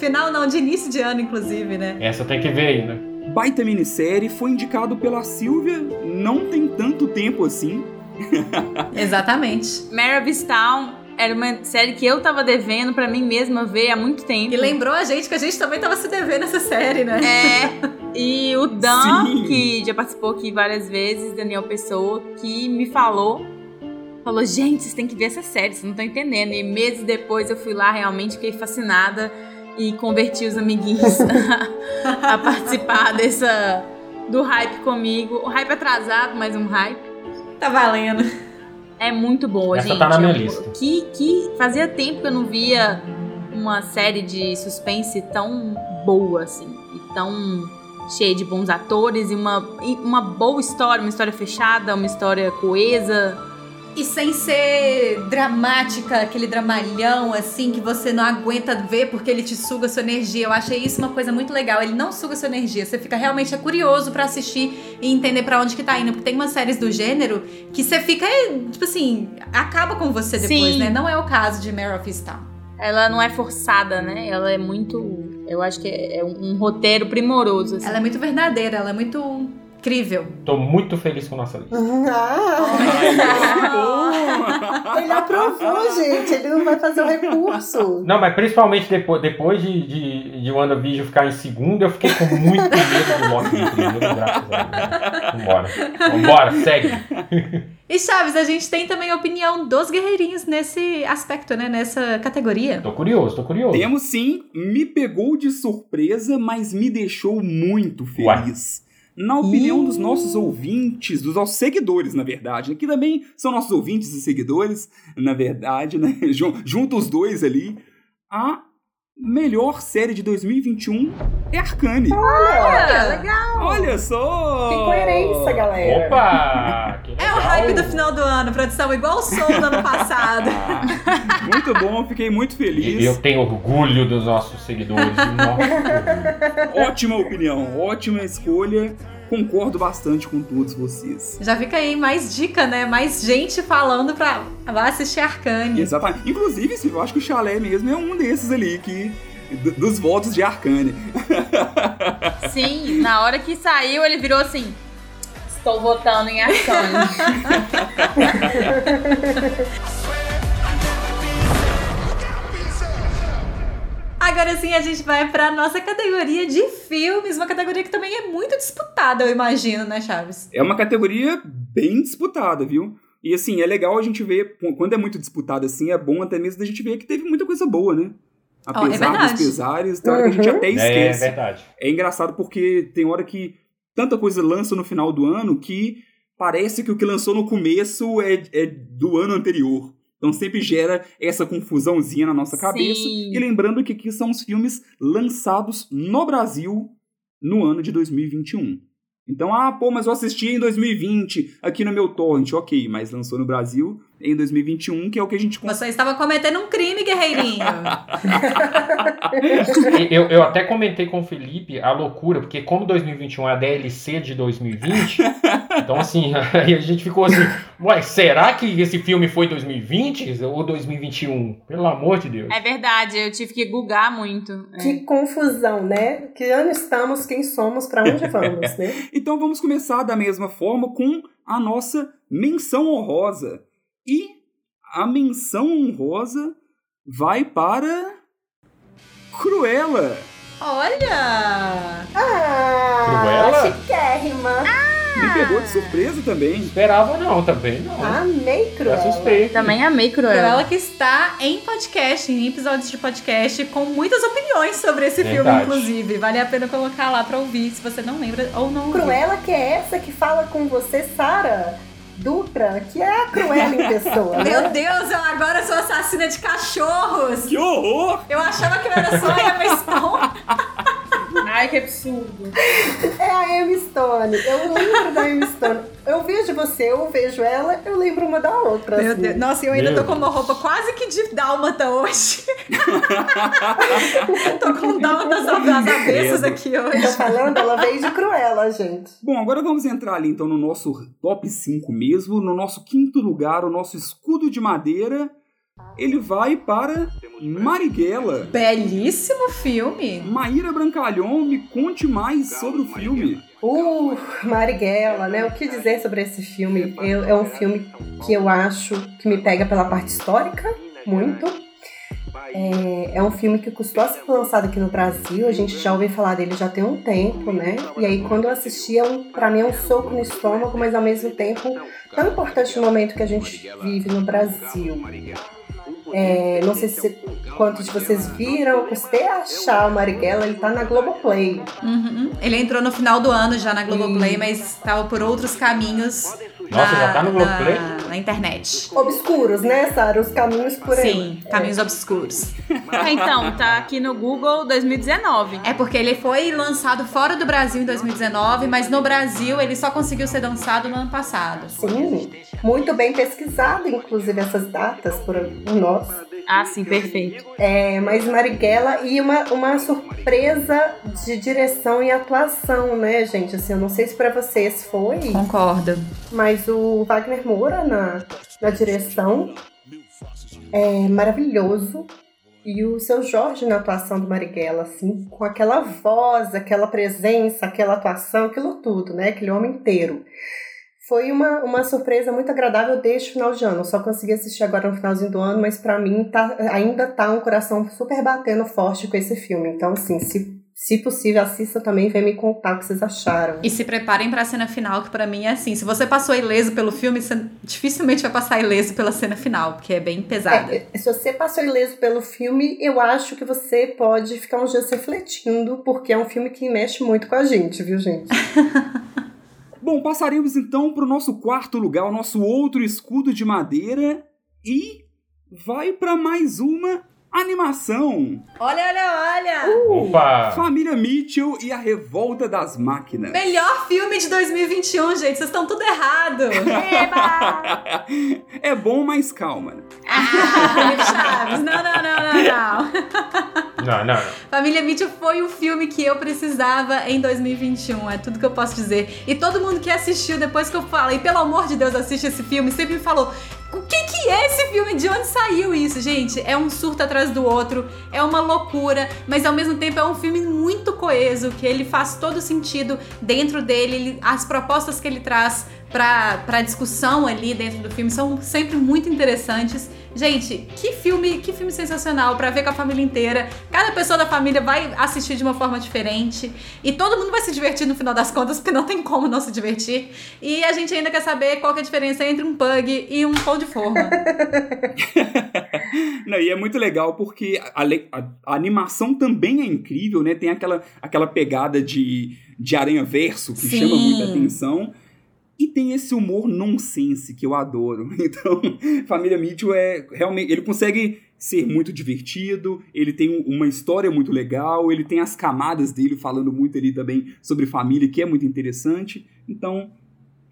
Final não, de início de ano, inclusive, né? Essa tem que ver ainda. Baita minissérie, foi indicado pela Silvia, não tem tanto tempo assim. (laughs) Exatamente. Mare of Town era uma série que eu tava devendo pra mim mesma ver há muito tempo. E lembrou a gente que a gente também tava se devendo essa série, né? É. E o Dan, Sim. que já participou aqui várias vezes, Daniel Pessoa, que me falou. Falou, gente, vocês têm que ver essa série, vocês não estão entendendo. E meses depois eu fui lá, realmente fiquei fascinada e converti os amiguinhos a, (laughs) a participar dessa do hype comigo. O hype atrasado, mas um hype. Tá valendo. É muito boa, Essa gente. tá na minha lista. Que, que fazia tempo que eu não via uma série de suspense tão boa, assim. E tão cheia de bons atores e uma, e uma boa história, uma história fechada, uma história coesa. E sem ser dramática, aquele dramalhão assim que você não aguenta ver porque ele te suga sua energia. Eu achei isso uma coisa muito legal. Ele não suga sua energia, você fica realmente é curioso pra assistir e entender pra onde que tá indo, porque tem umas séries do gênero que você fica tipo assim, acaba com você depois, Sim. né? Não é o caso de Mare of Easttown. Ela não é forçada, né? Ela é muito. Eu acho que é é um, um roteiro primoroso. assim. Ela é muito verdadeira, ela é muito incrível. Tô muito feliz com a nossa lista. (laughs) Ah, ele aprovou, gente. Ele não vai fazer o recurso. Não, mas principalmente depois, depois de, de, de WandaVision ficar em segundo, eu fiquei com muito medo do Loki em primeiro, graças a Deus. Vambora. Vambora, segue. E Chaves, a gente tem também a opinião dos guerreirinhos nesse aspecto, né? Nessa categoria. Tô curioso, tô curioso. Temos sim, me pegou de surpresa, mas me deixou muito feliz. Na opinião dos nossos ouvintes, dos nossos seguidores, na verdade, né, que também são nossos ouvintes e seguidores, na verdade, né? (laughs) Jun- Junto os dois ali, a melhor série de 2021 é Arcane. Olha, legal! Olha só! Que coerência, galera. Opa! (laughs) É o hype do final do ano, produção, igual o som do ano (laughs) passado. Muito bom, fiquei muito E feliz. Eu tenho orgulho dos nossos seguidores. Nossa, Ótima opinião, ótima escolha. Concordo bastante com todos vocês. Já fica aí mais dica, né? Mais gente falando pra vai assistir Arcane. Exatamente. Inclusive, eu acho que o Chalé mesmo é um desses ali que. Dos votos de Arcane. Sim, na hora que saiu, ele virou assim. Estou votando em Arcane. Agora sim a gente vai pra nossa categoria de filmes, uma categoria que também é muito disputada, eu imagino, né, Chaves? É uma categoria bem disputada, viu? E assim, é legal a gente ver, quando é muito disputada assim, é bom até mesmo da gente ver que teve muita coisa boa, né? É Apesar dos verdade. pesares, tem hora que a gente Uhum. até é esquece. verdade. É engraçado porque tem hora que tanta coisa lança no final do ano que parece que o que lançou no começo é, é do ano anterior. Então sempre gera essa confusãozinha na nossa cabeça. Sim. E lembrando que aqui são os filmes lançados no Brasil no ano de 2021. Então, ah, pô, mas eu assisti em 2020 aqui no meu torrent. Ok, mas lançou no Brasil em 2021, que é o que a gente Você estava cometendo um crime, guerreirinho. (laughs) Eu, eu até comentei com o Felipe a loucura, porque como 2021 é a DLC de 2020, (laughs) então assim, (laughs) aí a gente ficou assim, ué, será que esse filme foi 2020 ou 2021? Pelo amor de Deus. É verdade, eu tive que googar muito. É. Que confusão, né? Que ano estamos, quem somos, pra onde vamos, né? Então vamos começar da mesma forma com a nossa menção honrosa. E a menção honrosa vai para Cruella. Olha! Ah, Cruella? chiquérrima. Me pegou de surpresa também. Esperava não, também não. Amei Me Cruella. assustei. Também amei Cruella. Cruella que está em podcast, em episódios de podcast, com muitas opiniões sobre esse filme, Verdade. inclusive. Vale a pena colocar lá pra ouvir, se você não lembra ou não. Cruella que é essa que fala com você, Sara Dutra, que é a Cruella em pessoa, né? Meu Deus, eu agora sou assassina de cachorros! Que horror! Eu achava que eu era só Emma Stone. Ai, que absurdo. É a Emma Stone. Eu lembro da Emma Stone. Eu vejo você, eu vejo ela, eu lembro uma da outra. Meu assim. Deus. Nossa, eu ainda Meu tô com uma roupa quase que de dálmata hoje. (laughs) tô com dálmatas às avessas aqui Tô hoje. falando, ela veio de Cruella, gente. Bom, agora vamos entrar ali então no nosso top 5 mesmo. No nosso quinto lugar, o nosso escudo de madeira. Ele vai para Marighella. Belíssimo filme. Maíra Brancalhon, me conte mais sobre o filme. Uh, Marighella, né? O que dizer sobre esse filme? Eu- é um filme que eu acho que me pega pela parte histórica, muito. É, é um filme que custou a ser lançado aqui no Brasil, a gente já ouviu falar dele já tem um tempo, né? E aí quando eu assisti, é um, pra mim é um soco no estômago, mas ao mesmo tempo tão importante no momento que a gente vive no Brasil. É, não sei se quantos de vocês viram, eu custei achar o Marighella, ele tá na Globoplay. Uhum. Ele entrou no final do ano já na Globoplay, mas estava por outros caminhos. Nossa, na, já tá no Globoplay? Na, na internet. Obscuros, né, Sara? Os caminhos por aí. Sim, caminhos obscuros. É, (laughs) então, tá aqui no Google 2019. É porque ele foi lançado fora do Brasil em 2019, mas no Brasil ele só conseguiu ser lançado no ano passado. Sim, muito bem pesquisado, inclusive, essas datas por nós. Ah, sim, perfeito. É, mas Marighella e uma, uma surpresa de direção e atuação, né, gente? Assim, eu não sei se pra vocês foi, Concordo. mas o Wagner Moura na, na direção é maravilhoso. E o seu Jorge na atuação do Marighella, assim, com aquela voz, aquela presença, aquela atuação, aquilo tudo, né? Aquele homem inteiro. Foi uma, uma surpresa muito agradável desde o final de ano. Eu só consegui assistir agora no finalzinho do ano, mas pra mim tá, ainda tá um coração super batendo forte com esse filme. Então, assim, se, se possível, assista também e vem me contar o que vocês acharam. E se preparem pra cena final, que pra mim é assim: se você passou ileso pelo filme, você dificilmente vai passar ileso pela cena final, porque é bem pesada. É, se você passou ileso pelo filme, eu acho que você pode ficar uns dias refletindo, porque é um filme que mexe muito com a gente, viu, gente? (laughs) Bom, passaremos então para o nosso quarto lugar, o nosso outro escudo de madeira e vai para mais uma animação. Olha, olha, olha! Opa! Família Mitchell e a Revolta das Máquinas. Melhor filme de 2021, gente. Vocês estão tudo errado. (laughs) é bom, mas calma. Felipe Chaves. Não, não, não, não, não. Não, não, não. Família Mitchell foi o filme que eu precisava em 2021. É tudo que eu posso dizer. E todo mundo que assistiu, depois que eu falei, pelo amor de Deus, assiste esse filme, sempre me falou. O que, que é esse filme? De onde saiu isso, gente? É um surto atrás do outro, é uma loucura, mas ao mesmo tempo é um filme muito coeso, que ele faz todo sentido dentro dele, ele- as propostas que ele traz pra, pra discussão ali dentro do filme são sempre muito interessantes. Gente, que filme, que filme sensacional pra ver com a família inteira. Cada pessoa da família vai assistir de uma forma diferente e todo mundo vai se divertir no final das contas, porque não tem como não se divertir. E a gente ainda quer saber qual que é a diferença entre um pug e um pão de forma. (laughs) Não, e é muito legal porque a, a- a animação também é incrível, né? Tem aquela, aquela pegada de, de aranha verso que Sim. chama muita atenção. E tem esse humor nonsense que eu adoro. (laughs) Então, Família Mitchell é realmente. Ele consegue ser muito divertido, ele tem um- uma história muito legal, ele tem as camadas dele falando muito ali também sobre família, que é muito interessante. Então,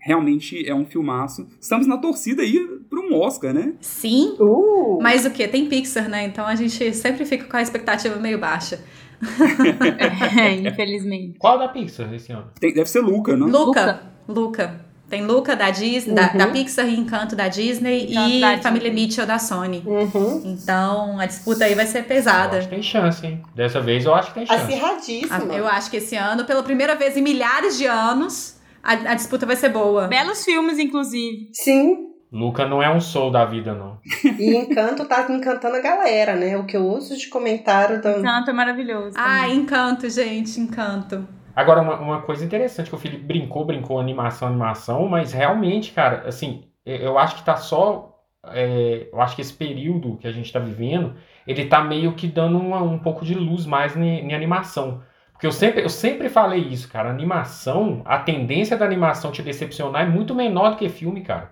realmente é um filmaço. Estamos na torcida aí para um Oscar, né? Sim, Uh! mas o que? Tem Pixar, né? Então a gente sempre fica com a expectativa meio baixa. (laughs) É, infelizmente. Qual da Pixar esse ano? Tem- deve ser Luca, não? Luca. Luca. Tem Luca da Disney, da, Uhum. da Pixar e Encanto da Disney Encanto e da Disney. Família Mitchell da Sony. Uhum. Então a disputa aí vai ser Eu pesada. acho que tem chance, hein? Dessa vez eu acho que tem chance. Acirradíssima. Eu acho que esse ano, pela primeira vez em milhares de anos, a, a disputa vai ser boa. Belos filmes, inclusive. Sim, Luca não é um soul da vida, não. e Encanto tá encantando a galera, né? O que eu ouço de comentário do... Tanto é maravilhoso. Ah, encanto, gente, encanto. Agora, uma, uma coisa interessante que o Felipe brincou, brincou animação, animação, mas realmente, cara, assim, eu- acho que tá só. é, eu acho que esse período que a gente tá vivendo, ele tá meio que dando uma- um pouco de luz mais em animação. Porque eu sempre, eu sempre falei isso, cara. Animação, a tendência da animação te decepcionar é muito menor do que filme, cara.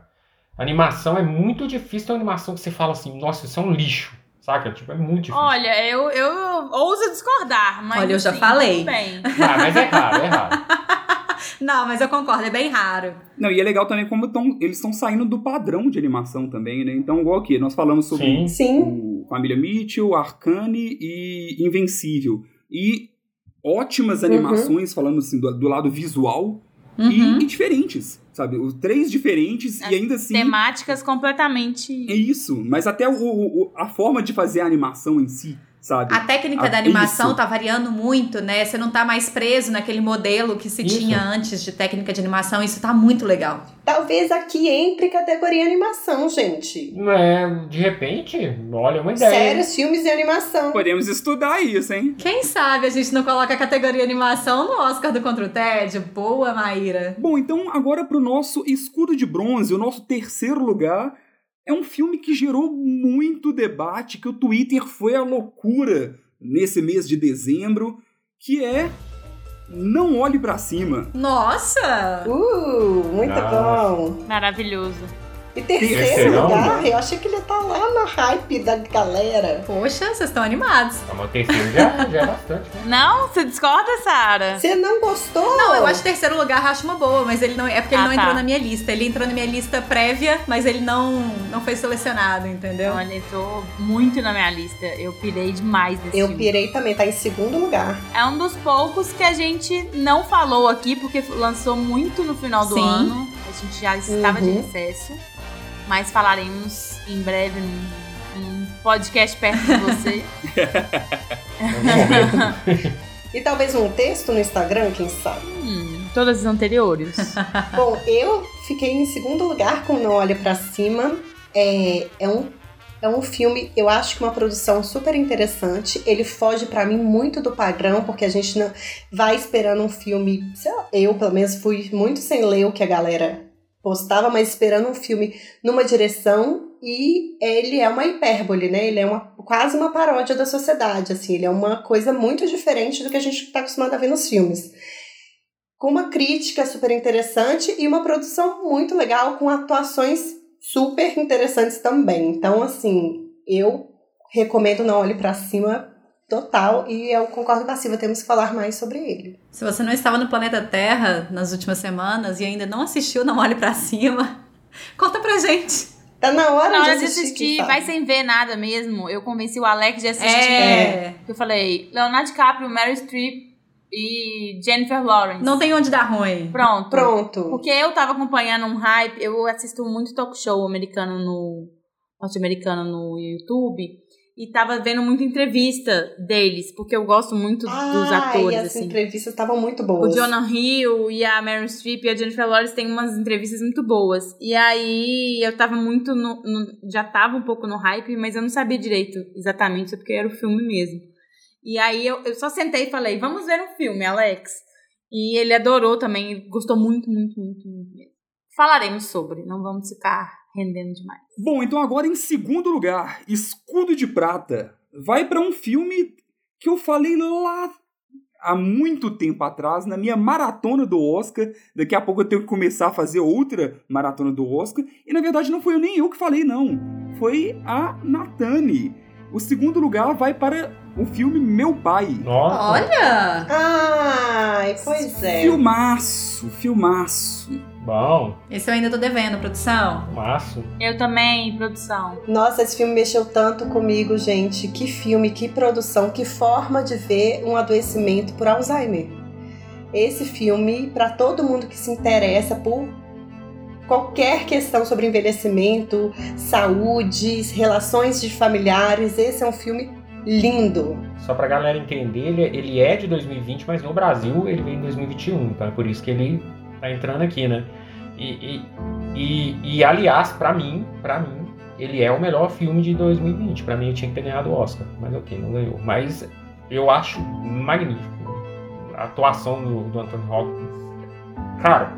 Animação é muito difícil ter uma animação que você fala assim, nossa, isso é um lixo. Saca? Tipo, é muito difícil. Olha, eu, eu ouso discordar, mas. Olha, eu já assim, falei. tudo bem. Ah, mas é raro, é raro. (laughs) Não, mas eu concordo, é bem raro. Não, e é legal também como tão, eles estão saindo do padrão de animação também, né? Então, igual aqui, nós falamos sobre Sim. Sim, o Família Mitchell, Arcane e Invencível. E ótimas animações, falando assim, do, do lado visual, Uhum. e, e diferentes, sabe? Os três diferentes, e ainda assim... Temáticas completamente. É isso, mas até o- o- a forma de fazer a animação em si sabe? A técnica Ah, da animação isso. tá variando muito, né? Você não tá mais preso naquele modelo que se Isso. tinha antes de técnica de animação. Isso tá muito legal. Talvez aqui entre categoria animação, gente. Não é, de repente, olha, é uma ideia. Sérios filmes de animação. Podemos estudar isso, hein? Quem sabe a gente não coloca a categoria animação no Oscar do Contra o Tédio? Boa, Maíra. Bom, então agora pro nosso escudo de bronze, o nosso terceiro lugar. É um filme que gerou muito debate, que o Twitter foi a loucura nesse mês de dezembro, que é Não Olhe Pra Cima. Nossa! Uh, muito Nossa. bom. Maravilhoso. E terceiro Terceirão, lugar, eu achei que ele tá lá na hype da galera. Poxa, vocês estão animados. Ah, mas o terceiro já, já é bastante, né? Não? Você discorda, Sara? Você não gostou? Não, eu acho terceiro lugar, eu acho uma boa, mas ele não é porque ele Ah, não tá. entrou na minha lista. Ele entrou na minha lista prévia, mas ele não não foi selecionado, entendeu? Olha, entrou muito na minha lista. Eu pirei demais desse Eu filme. pirei também, tá em segundo lugar. É um dos poucos que a gente não falou aqui, porque lançou muito no final do Sim. ano. A gente já estava de Uhum. recesso. Mas falaremos em breve num, num podcast perto de você. (laughs) E talvez um texto no Instagram, quem sabe? hum, todas as anteriores. (laughs) Bom, eu fiquei em segundo lugar com Não Olha Pra Cima. É, é, um, é um filme, eu acho que uma produção super interessante. Ele foge pra mim muito do padrão, porque a gente não vai esperando um filme. sei lá, eu, pelo menos, fui muito sem ler o que a galera postava, mas esperando um filme numa direção. E ele é uma hipérbole, né? Ele é uma, quase uma paródia da sociedade, assim. Ele é uma coisa muito diferente do que a gente está acostumado a ver nos filmes com uma crítica super interessante e uma produção muito legal com atuações super interessantes também. Então, assim, eu recomendo Não Olhe Pra Cima total e eu concordo com a Silva, temos que falar mais sobre ele. Se você não estava no planeta Terra nas últimas semanas e ainda não assistiu Não Olhe Pra Cima, (laughs) conta pra gente. Tá na hora, Na hora de de assistir, assistir, vai sem ver nada mesmo. Eu convenci o Alex de assistir. É. Eu falei, Leonardo DiCaprio, Meryl Streep e Jennifer Lawrence. Não tem onde dar ruim. Pronto. Pronto. Porque eu tava acompanhando um hype, eu assisto muito talk show americano no. norte-americano no YouTube. E tava vendo muita entrevista deles, porque eu gosto muito dos Ah, atores, e as assim. entrevistas estavam muito O boas. Jonah Hill e a Meryl Streep e a Jennifer Lawrence têm umas entrevistas muito boas. E aí eu tava muito no, no- Já tava um pouco no hype, mas eu não sabia direito exatamente porque era o filme mesmo. E aí eu, eu só sentei e falei, vamos ver um filme, Alex. E ele adorou também, gostou muito, muito, muito, muito mesmo. Falaremos sobre, não vamos ficar rendendo demais. Bom, então agora em segundo lugar, Escudo de Prata. Vai pra um filme que eu falei lá há muito tempo atrás, na minha maratona do Oscar. Daqui a pouco eu tenho que começar a fazer outra maratona do Oscar. E na verdade não foi nem eu que falei, não. Foi a Natane. O segundo lugar vai para o filme Meu Pai. Nossa. Olha! Ai, pois é. Filmaço, filmaço. Bom, Esse eu ainda tô devendo, produção. maço. Eu também, produção. Nossa, esse filme mexeu tanto comigo, gente. Que filme, que produção, que forma de ver um adoecimento por Alzheimer. Esse filme, para todo mundo que se interessa por qualquer questão sobre envelhecimento, saúde, relações de familiares, esse é um filme lindo. Só pra galera entender, ele, ele é de 2020, mas no Brasil ele veio em 2021, então é por isso que ele tá entrando aqui, né? E, e, e, e, aliás, pra mim, pra mim, ele é o melhor filme de 2020. Pra mim, eu tinha que ter ganhado o Oscar, mas ok, não ganhou. Mas eu acho magnífico a atuação do, do Anthony Hopkins. Cara,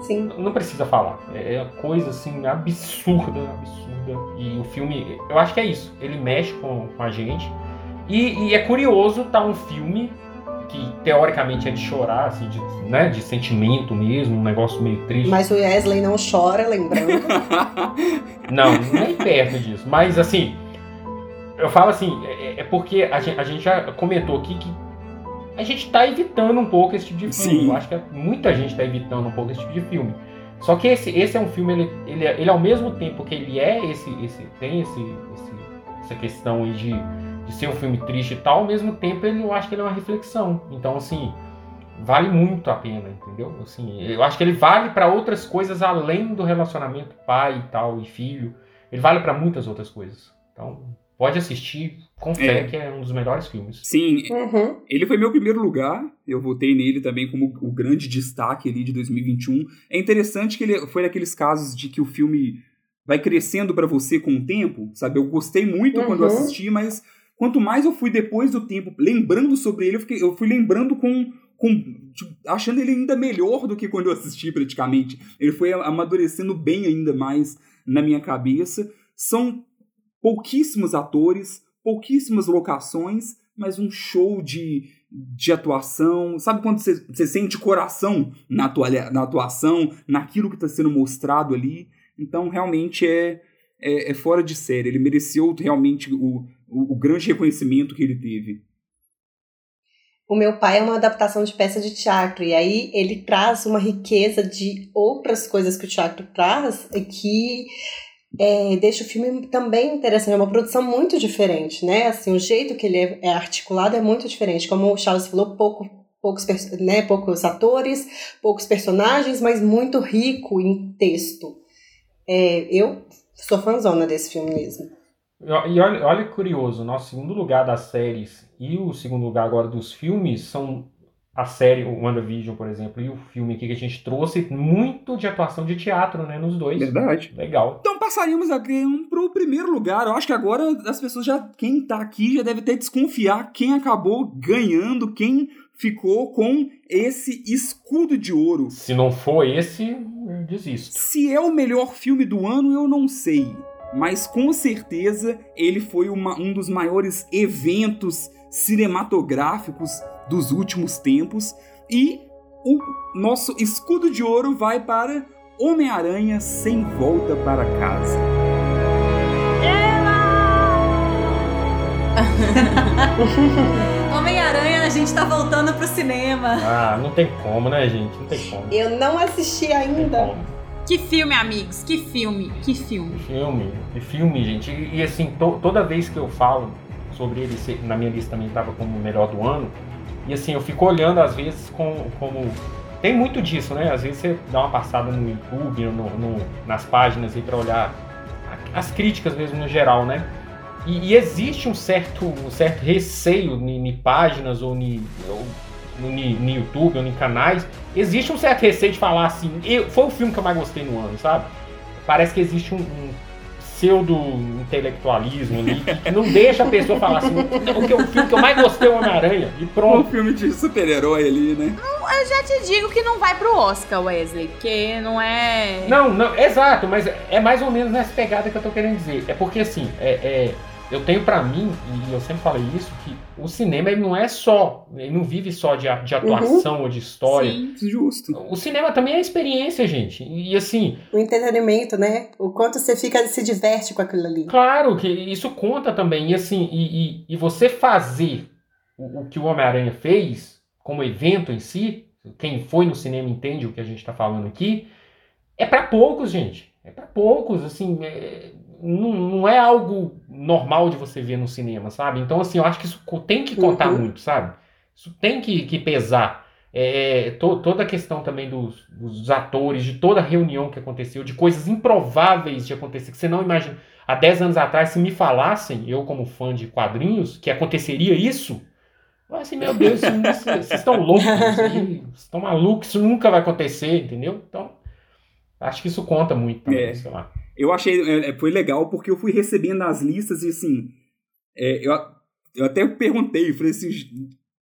Sim. não precisa falar. É coisa assim absurda, absurda. E o filme, eu acho que é isso. Ele mexe com, com a gente. E, e é curioso tá um filme que teoricamente é de chorar, assim, de, né, de sentimento mesmo, um negócio meio triste. Mas o Wesley não chora, lembrando. (laughs) Não, nem perto disso. Mas assim, eu falo assim, é, é porque a gente, a gente já comentou aqui que a gente tá evitando um pouco esse tipo de filme. Sim. Eu acho que muita gente tá evitando um pouco esse tipo de filme. Só que esse, esse é um filme, ele, ele, é- ele ao mesmo tempo que ele é esse, esse tem esse, esse- essa questão aí de, de ser um filme triste e tal, ao mesmo tempo ele, eu acho que ele é uma reflexão. Então, assim, vale muito a pena, entendeu? Assim, eu acho que ele vale para outras coisas além do relacionamento pai e tal e filho. Ele vale para muitas outras coisas. Então, pode assistir com fé, é. que é um dos melhores filmes. Sim, uhum. ele foi meu primeiro lugar, eu votei nele também como o grande destaque ali de 2021. É interessante que ele foi daqueles casos de que o filme vai crescendo para você com o tempo, sabe? Eu gostei muito uhum. quando eu assisti, mas quanto mais eu fui depois do tempo lembrando sobre ele, eu, fiquei, eu fui lembrando com com, tipo, achando ele ainda melhor do que quando eu assisti praticamente. Ele foi amadurecendo bem ainda mais na minha cabeça. São pouquíssimos atores, pouquíssimas locações, mas um show de, de atuação. Sabe quando você, sente coração na, atua, na atuação, naquilo que está sendo mostrado ali? Então, realmente é, é, é, fora de série. Ele mereceu realmente o, o, o grande reconhecimento que ele teve o meu pai é uma adaptação de peça de teatro, e aí ele traz uma riqueza de outras coisas que o teatro traz que é, deixa o filme também interessante. É uma produção muito diferente, né? Assim, o jeito que ele é, é articulado é muito diferente. Como o Charles falou, pouco, poucos, né, poucos atores, poucos personagens, mas muito rico em texto. É, eu sou fãzona desse filme mesmo. E olha, olha curioso, nosso segundo lugar das séries e o segundo lugar agora dos filmes são a série, o WandaVision, por exemplo, e o filme aqui que a gente trouxe, muito de atuação de teatro, né, nos dois. Verdade. Legal. Então passaríamos aqui pro primeiro lugar. Eu acho que agora as pessoas já, quem tá aqui já deve até desconfiar quem acabou ganhando, quem ficou com esse escudo de ouro. Se não for esse, eu desisto. Se é o melhor filme do ano, eu não sei mas com certeza ele foi uma, um dos maiores eventos cinematográficos dos últimos tempos e o nosso escudo de ouro vai para Homem-Aranha sem volta para casa. (laughs) Homem-Aranha, a gente tá voltando pro cinema. Ah, não tem como, né, gente? Não tem como. Eu não assisti ainda. Que filme, amigos, que filme, que filme. Filme, que filme, gente. E, e assim, to, toda vez que eu falo sobre ele, na minha lista também estava como o melhor do ano, e assim, eu fico olhando às vezes com, como. Tem muito disso, né? Às vezes você dá uma passada no YouTube, no, no nas páginas aí para olhar as críticas mesmo no geral, né? E, e, existe um certo, um certo receio em páginas ou, ou no, no YouTube ou em canais, existe um certo receio de falar assim, eu, foi o filme que eu mais gostei no ano, sabe? Parece que existe um, um pseudo-intelectualismo ali, que não deixa a pessoa falar assim, o, que, o filme que eu mais gostei é o Homem-Aranha, e pronto. Um filme de super-herói ali, né? Não, eu já te digo que não vai pro Oscar, Wesley, porque não é... Não, não, exato, mas é mais ou menos nessa pegada que eu tô querendo dizer. É porque, assim, é, é eu tenho para mim, e eu sempre falei isso, que o cinema ele não é só, ele não vive só de, de atuação uhum. ou de história. Sim, justo. O cinema também é experiência, gente. E assim. O entretenimento, né? O quanto você fica, se diverte com aquilo ali. Claro, que isso conta também. E assim, e, e, e você fazer o, o que o Homem-Aranha fez, como evento em si, quem foi no cinema entende o que a gente está falando aqui, é para poucos, gente. É para poucos, assim. É não, não é algo normal de você ver no cinema, sabe? Então, assim, eu acho que isso tem que contar uhum. muito, sabe? Isso tem que, que pesar. É, to, toda a questão também dos, dos, atores, de toda a reunião que aconteceu, de coisas improváveis de acontecer, que você não imagina. Há 10 anos atrás, se me falassem, eu como fã de quadrinhos, que aconteceria isso, eu assim, meu Deus, vocês estão loucos, vocês estão malucos, isso nunca vai acontecer, entendeu? Então, acho que isso conta muito também, é. sei lá eu achei, é, é, foi legal porque eu fui recebendo as listas e assim, é, eu, eu até perguntei, falei assim,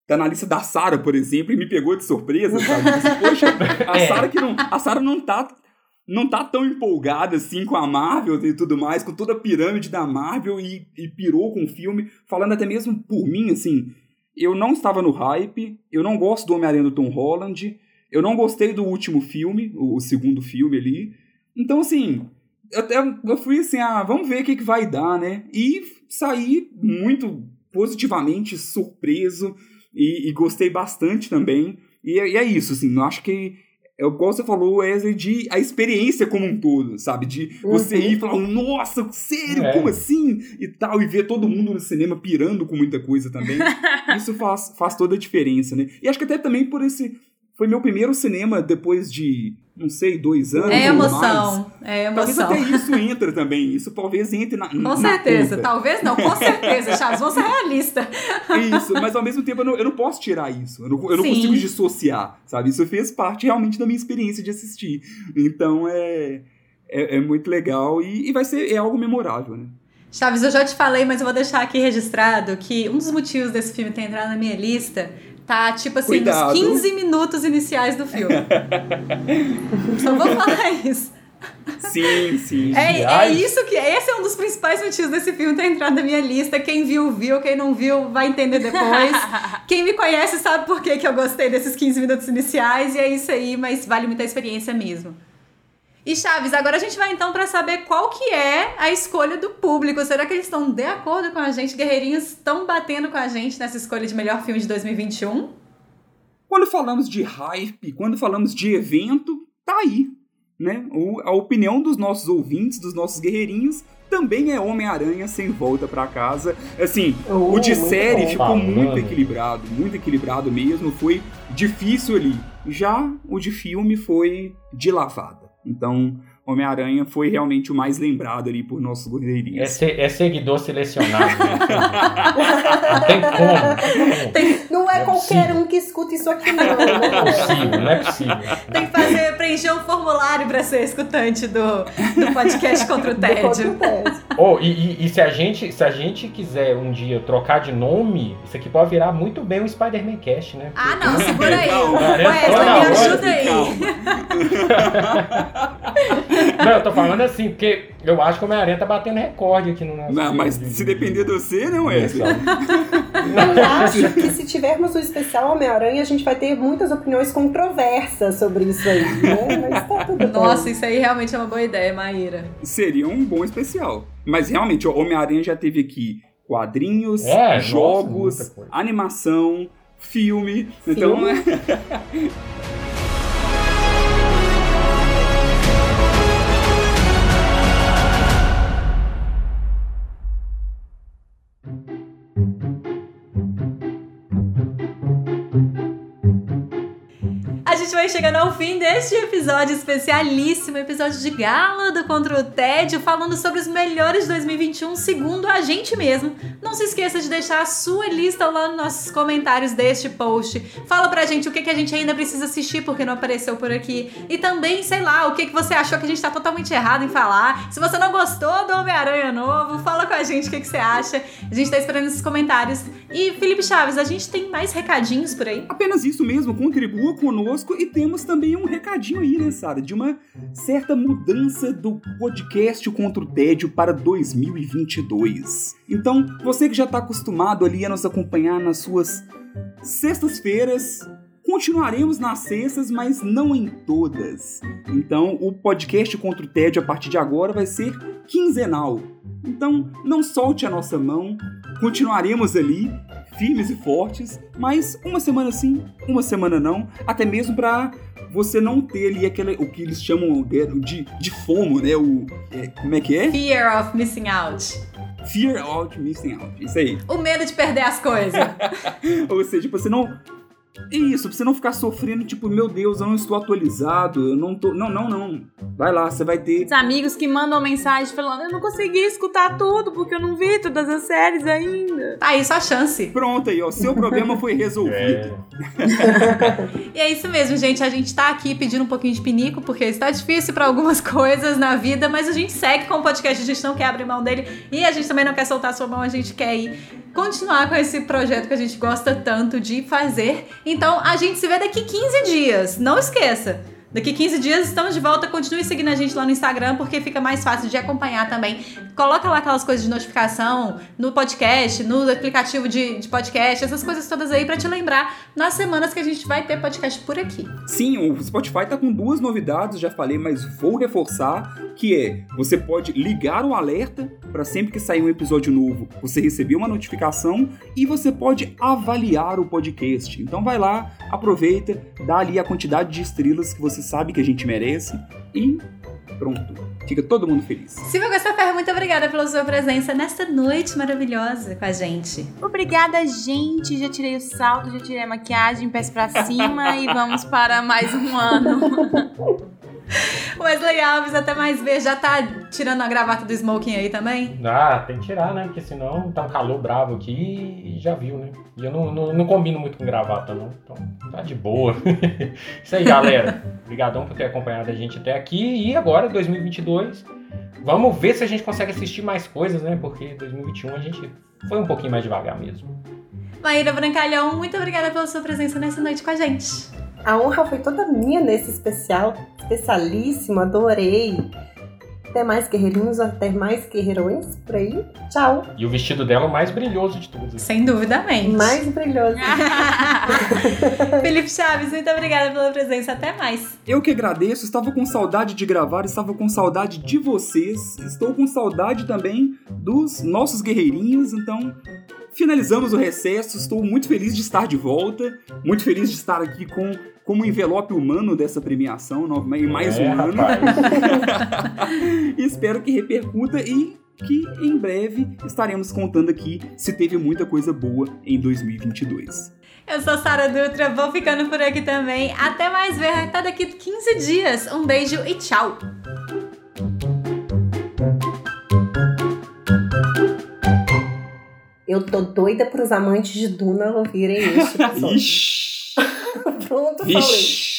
tá na lista da Sara, por exemplo, e me pegou de surpresa, sabe? Disse, Poxa, a (laughs) é. Sara que não, a Sara não tá não tá tão empolgada assim com a Marvel e tudo mais, com toda a pirâmide da Marvel e, e pirou com o filme, falando até mesmo por mim, assim, eu não estava no hype, eu não gosto do Homem-Aranha do Tom Holland, eu não gostei do último filme, o, o segundo filme ali, então assim, até eu fui assim, ah, vamos ver o que, que vai dar, né? E saí muito positivamente surpreso e, e gostei bastante também. E, e, é isso, assim, eu acho que é o você falou, Wesley, de a experiência como um todo, sabe? De você uhum. ir e falar, nossa, sério, é. como assim? E tal, e ver todo mundo no cinema pirando com muita coisa também. (laughs) Isso faz, faz toda a diferença, né? E acho que até também por esse. Foi meu primeiro cinema depois de não sei, dois anos. É ou emoção, mais. é Talvez emoção. até isso entra também. Isso talvez entre na. Com certeza, talvez não, com (laughs) certeza, Chaves, vamos ser realista. Isso, mas ao mesmo tempo eu não, eu não posso tirar isso. Eu não, eu não consigo dissociar, sabe? Isso fez parte realmente da minha experiência de assistir. Então é, é, é muito legal e, e vai ser é algo memorável, né? Chaves, eu já te falei, mas eu vou deixar aqui registrado que um dos motivos desse filme ter entrado na minha lista tá, tipo assim, Cuidado. nos 15 minutos iniciais do filme. (laughs) Só vou falar isso. Sim, sim. É, é isso que. Esse é um dos principais motivos desse filme ter entrado na minha lista. Quem viu, viu. Quem não viu, vai entender depois. (laughs) Quem me conhece sabe por que, que eu gostei desses 15 minutos iniciais. E é isso aí, mas vale muito a experiência mesmo. E Chaves, agora a gente vai então para saber qual que é a escolha do público. Será que eles estão de acordo com a gente? Guerreirinhos estão batendo com a gente nessa escolha de melhor filme de 2021? Quando falamos de hype, quando falamos de evento, tá aí. Né? O- a opinião dos nossos ouvintes, dos nossos guerreirinhos, também é Homem-Aranha sem volta pra casa. Assim, Uh, o de série bom. ficou muito equilibrado, muito equilibrado mesmo. Foi difícil ali. Já o de filme foi de lavada. Então, Homem-Aranha foi realmente o mais lembrado ali por nossos É, guerreirinhos. se- é seguidor selecionado. Né? Não tem como. Não tem. Não é É qualquer possível. um que escuta isso aqui, não. Não é né? possível, não é possível. Tem que fazer, preencher um formulário para ser escutante do, do podcast contra o (laughs) tédio. Oh, e, e- e se, a gente, se a gente quiser um dia trocar de nome, isso aqui pode virar muito bem um Spider-Man Cast, né? Ah, não, segura aí. Calma, me ajuda aí. (laughs) (laughs) Não, eu tô falando assim, porque eu acho que o Homem-Aranha tá batendo recorde aqui no nosso. Não, mas de- se depender de você, né, Wesley? Eu acho que se tivermos o especial Homem-Aranha, a gente vai ter muitas opiniões controversas sobre isso aí, né? Mas tá tudo bem. Nossa, isso aí realmente é uma boa ideia, Maíra. Seria um bom especial. Mas realmente, o Homem-Aranha já teve aqui quadrinhos, É, nossa, jogos, coisa. animação, filme. Então, (laughs) A gente vai chegando ao fim deste episódio especialíssimo, episódio de gala do Contra o Tédio, falando sobre os melhores de 2021 segundo a gente mesmo. Não se esqueça de deixar a sua lista lá nos nossos comentários deste post. Fala pra gente o que, que a gente ainda precisa assistir porque não apareceu por aqui. E também, sei lá, o que, que você achou que a gente tá totalmente errado em falar. Se você não gostou do Homem-Aranha novo, fala com a gente o que, que você acha. A gente tá esperando esses comentários. E Felipe Chaves, a gente tem mais recadinhos por aí? Apenas isso mesmo, contribua conosco e temos também um recadinho aí, né, Sara? De uma certa mudança do podcast Contra o Tédio para 2022. Então, você que já está acostumado ali a nos acompanhar nas suas sextas-feiras, continuaremos nas sextas, mas não em todas. Então, o podcast Contra o Tédio a partir de agora vai ser quinzenal. Então, não solte a nossa mão, continuaremos ali firmes e fortes, mas uma semana sim, uma semana não, até mesmo para você não ter ali aquele, o que eles chamam de, de, de FOMO, né? O, é, como é que é? Fear of missing out. Fear of Missing Out. Isso aí. O medo de perder as coisas. (laughs) Ou seja, você não. Isso, pra você não ficar sofrendo, tipo, meu Deus, eu não estou atualizado, eu não tô. Não, não, não. Vai lá, você vai ter. Os amigos que mandam mensagem falando, eu não consegui escutar tudo porque eu não vi todas as séries ainda. Tá aí sua chance. Pronto aí, ó. Seu problema foi resolvido. É, (laughs) E é isso mesmo, gente. A gente tá aqui pedindo um pouquinho de pinico, porque está difícil pra algumas (laughs) coisas na vida, mas a gente segue com o podcast, a gente não quer abrir mão dele e a gente também não quer soltar a sua mão, a gente quer ir continuar com esse projeto que a gente gosta tanto de fazer. Então a gente se vê daqui 15 dias. Não esqueça. Daqui 15 dias estamos de volta. Continue seguindo a gente lá no Instagram, porque fica mais fácil de acompanhar também. Coloca lá aquelas coisas de notificação no podcast, no aplicativo de, de podcast, essas coisas todas aí pra te lembrar nas semanas que a gente vai ter podcast por aqui. Sim, o Spotify tá com duas novidades, já falei, mas vou reforçar, que é, você pode ligar o alerta para sempre que sair um episódio novo, você receber uma notificação e você pode avaliar o podcast. Então vai lá, aproveita, dá ali a quantidade de estrelas que você sabe que a gente merece e pronto. Fica todo mundo feliz. Silvia Ferro, muito obrigada pela sua presença nesta noite maravilhosa com a gente. Obrigada, gente. Já tirei o salto, já tirei a maquiagem, pés pra cima e vamos para mais um ano. (laughs) (laughs) Wesley Alves, até mais ver. Já tá tirando a gravata do smoking aí também? Ah, tem que tirar, né? Porque senão tá um calor bravo aqui e já viu, né? E eu não, não, não combino muito com gravata, não. Então tá de boa. (laughs) Isso aí, galera. Obrigadão por ter acompanhado a gente até aqui. E agora, 2022, vamos ver se a gente consegue assistir mais coisas, né? Porque 2021 a gente foi um pouquinho mais devagar mesmo. Maíra Brancalhão, muito obrigada pela sua presença nessa noite com a gente. A honra foi toda minha nesse especial, especialíssimo, adorei. Até mais guerreirinhos, até mais guerreirões por aí. Tchau. E o vestido dela é o mais brilhoso de todos. Sem duvidamente. Mais brilhoso. (laughs) Felipe Chaves, muito obrigada pela presença. Até mais. Eu que agradeço, estava com saudade de gravar, estava com saudade de vocês, estou com saudade também dos nossos guerreirinhos, então finalizamos o recesso. Estou muito feliz de estar de volta, muito feliz de estar aqui com como envelope humano dessa premiação, e mais É, um ano. rapaz. (laughs) Espero que repercuta e que em breve estaremos contando aqui se teve muita coisa boa em 2022. Eu sou Sara Dutra, vou ficando por aqui também. Até mais ver, até daqui 15 dias. Um beijo e tchau. Eu tô doida pros amantes de Duna ouvirem episódio. Ixi, (laughs) Pronto, falei. Vixe.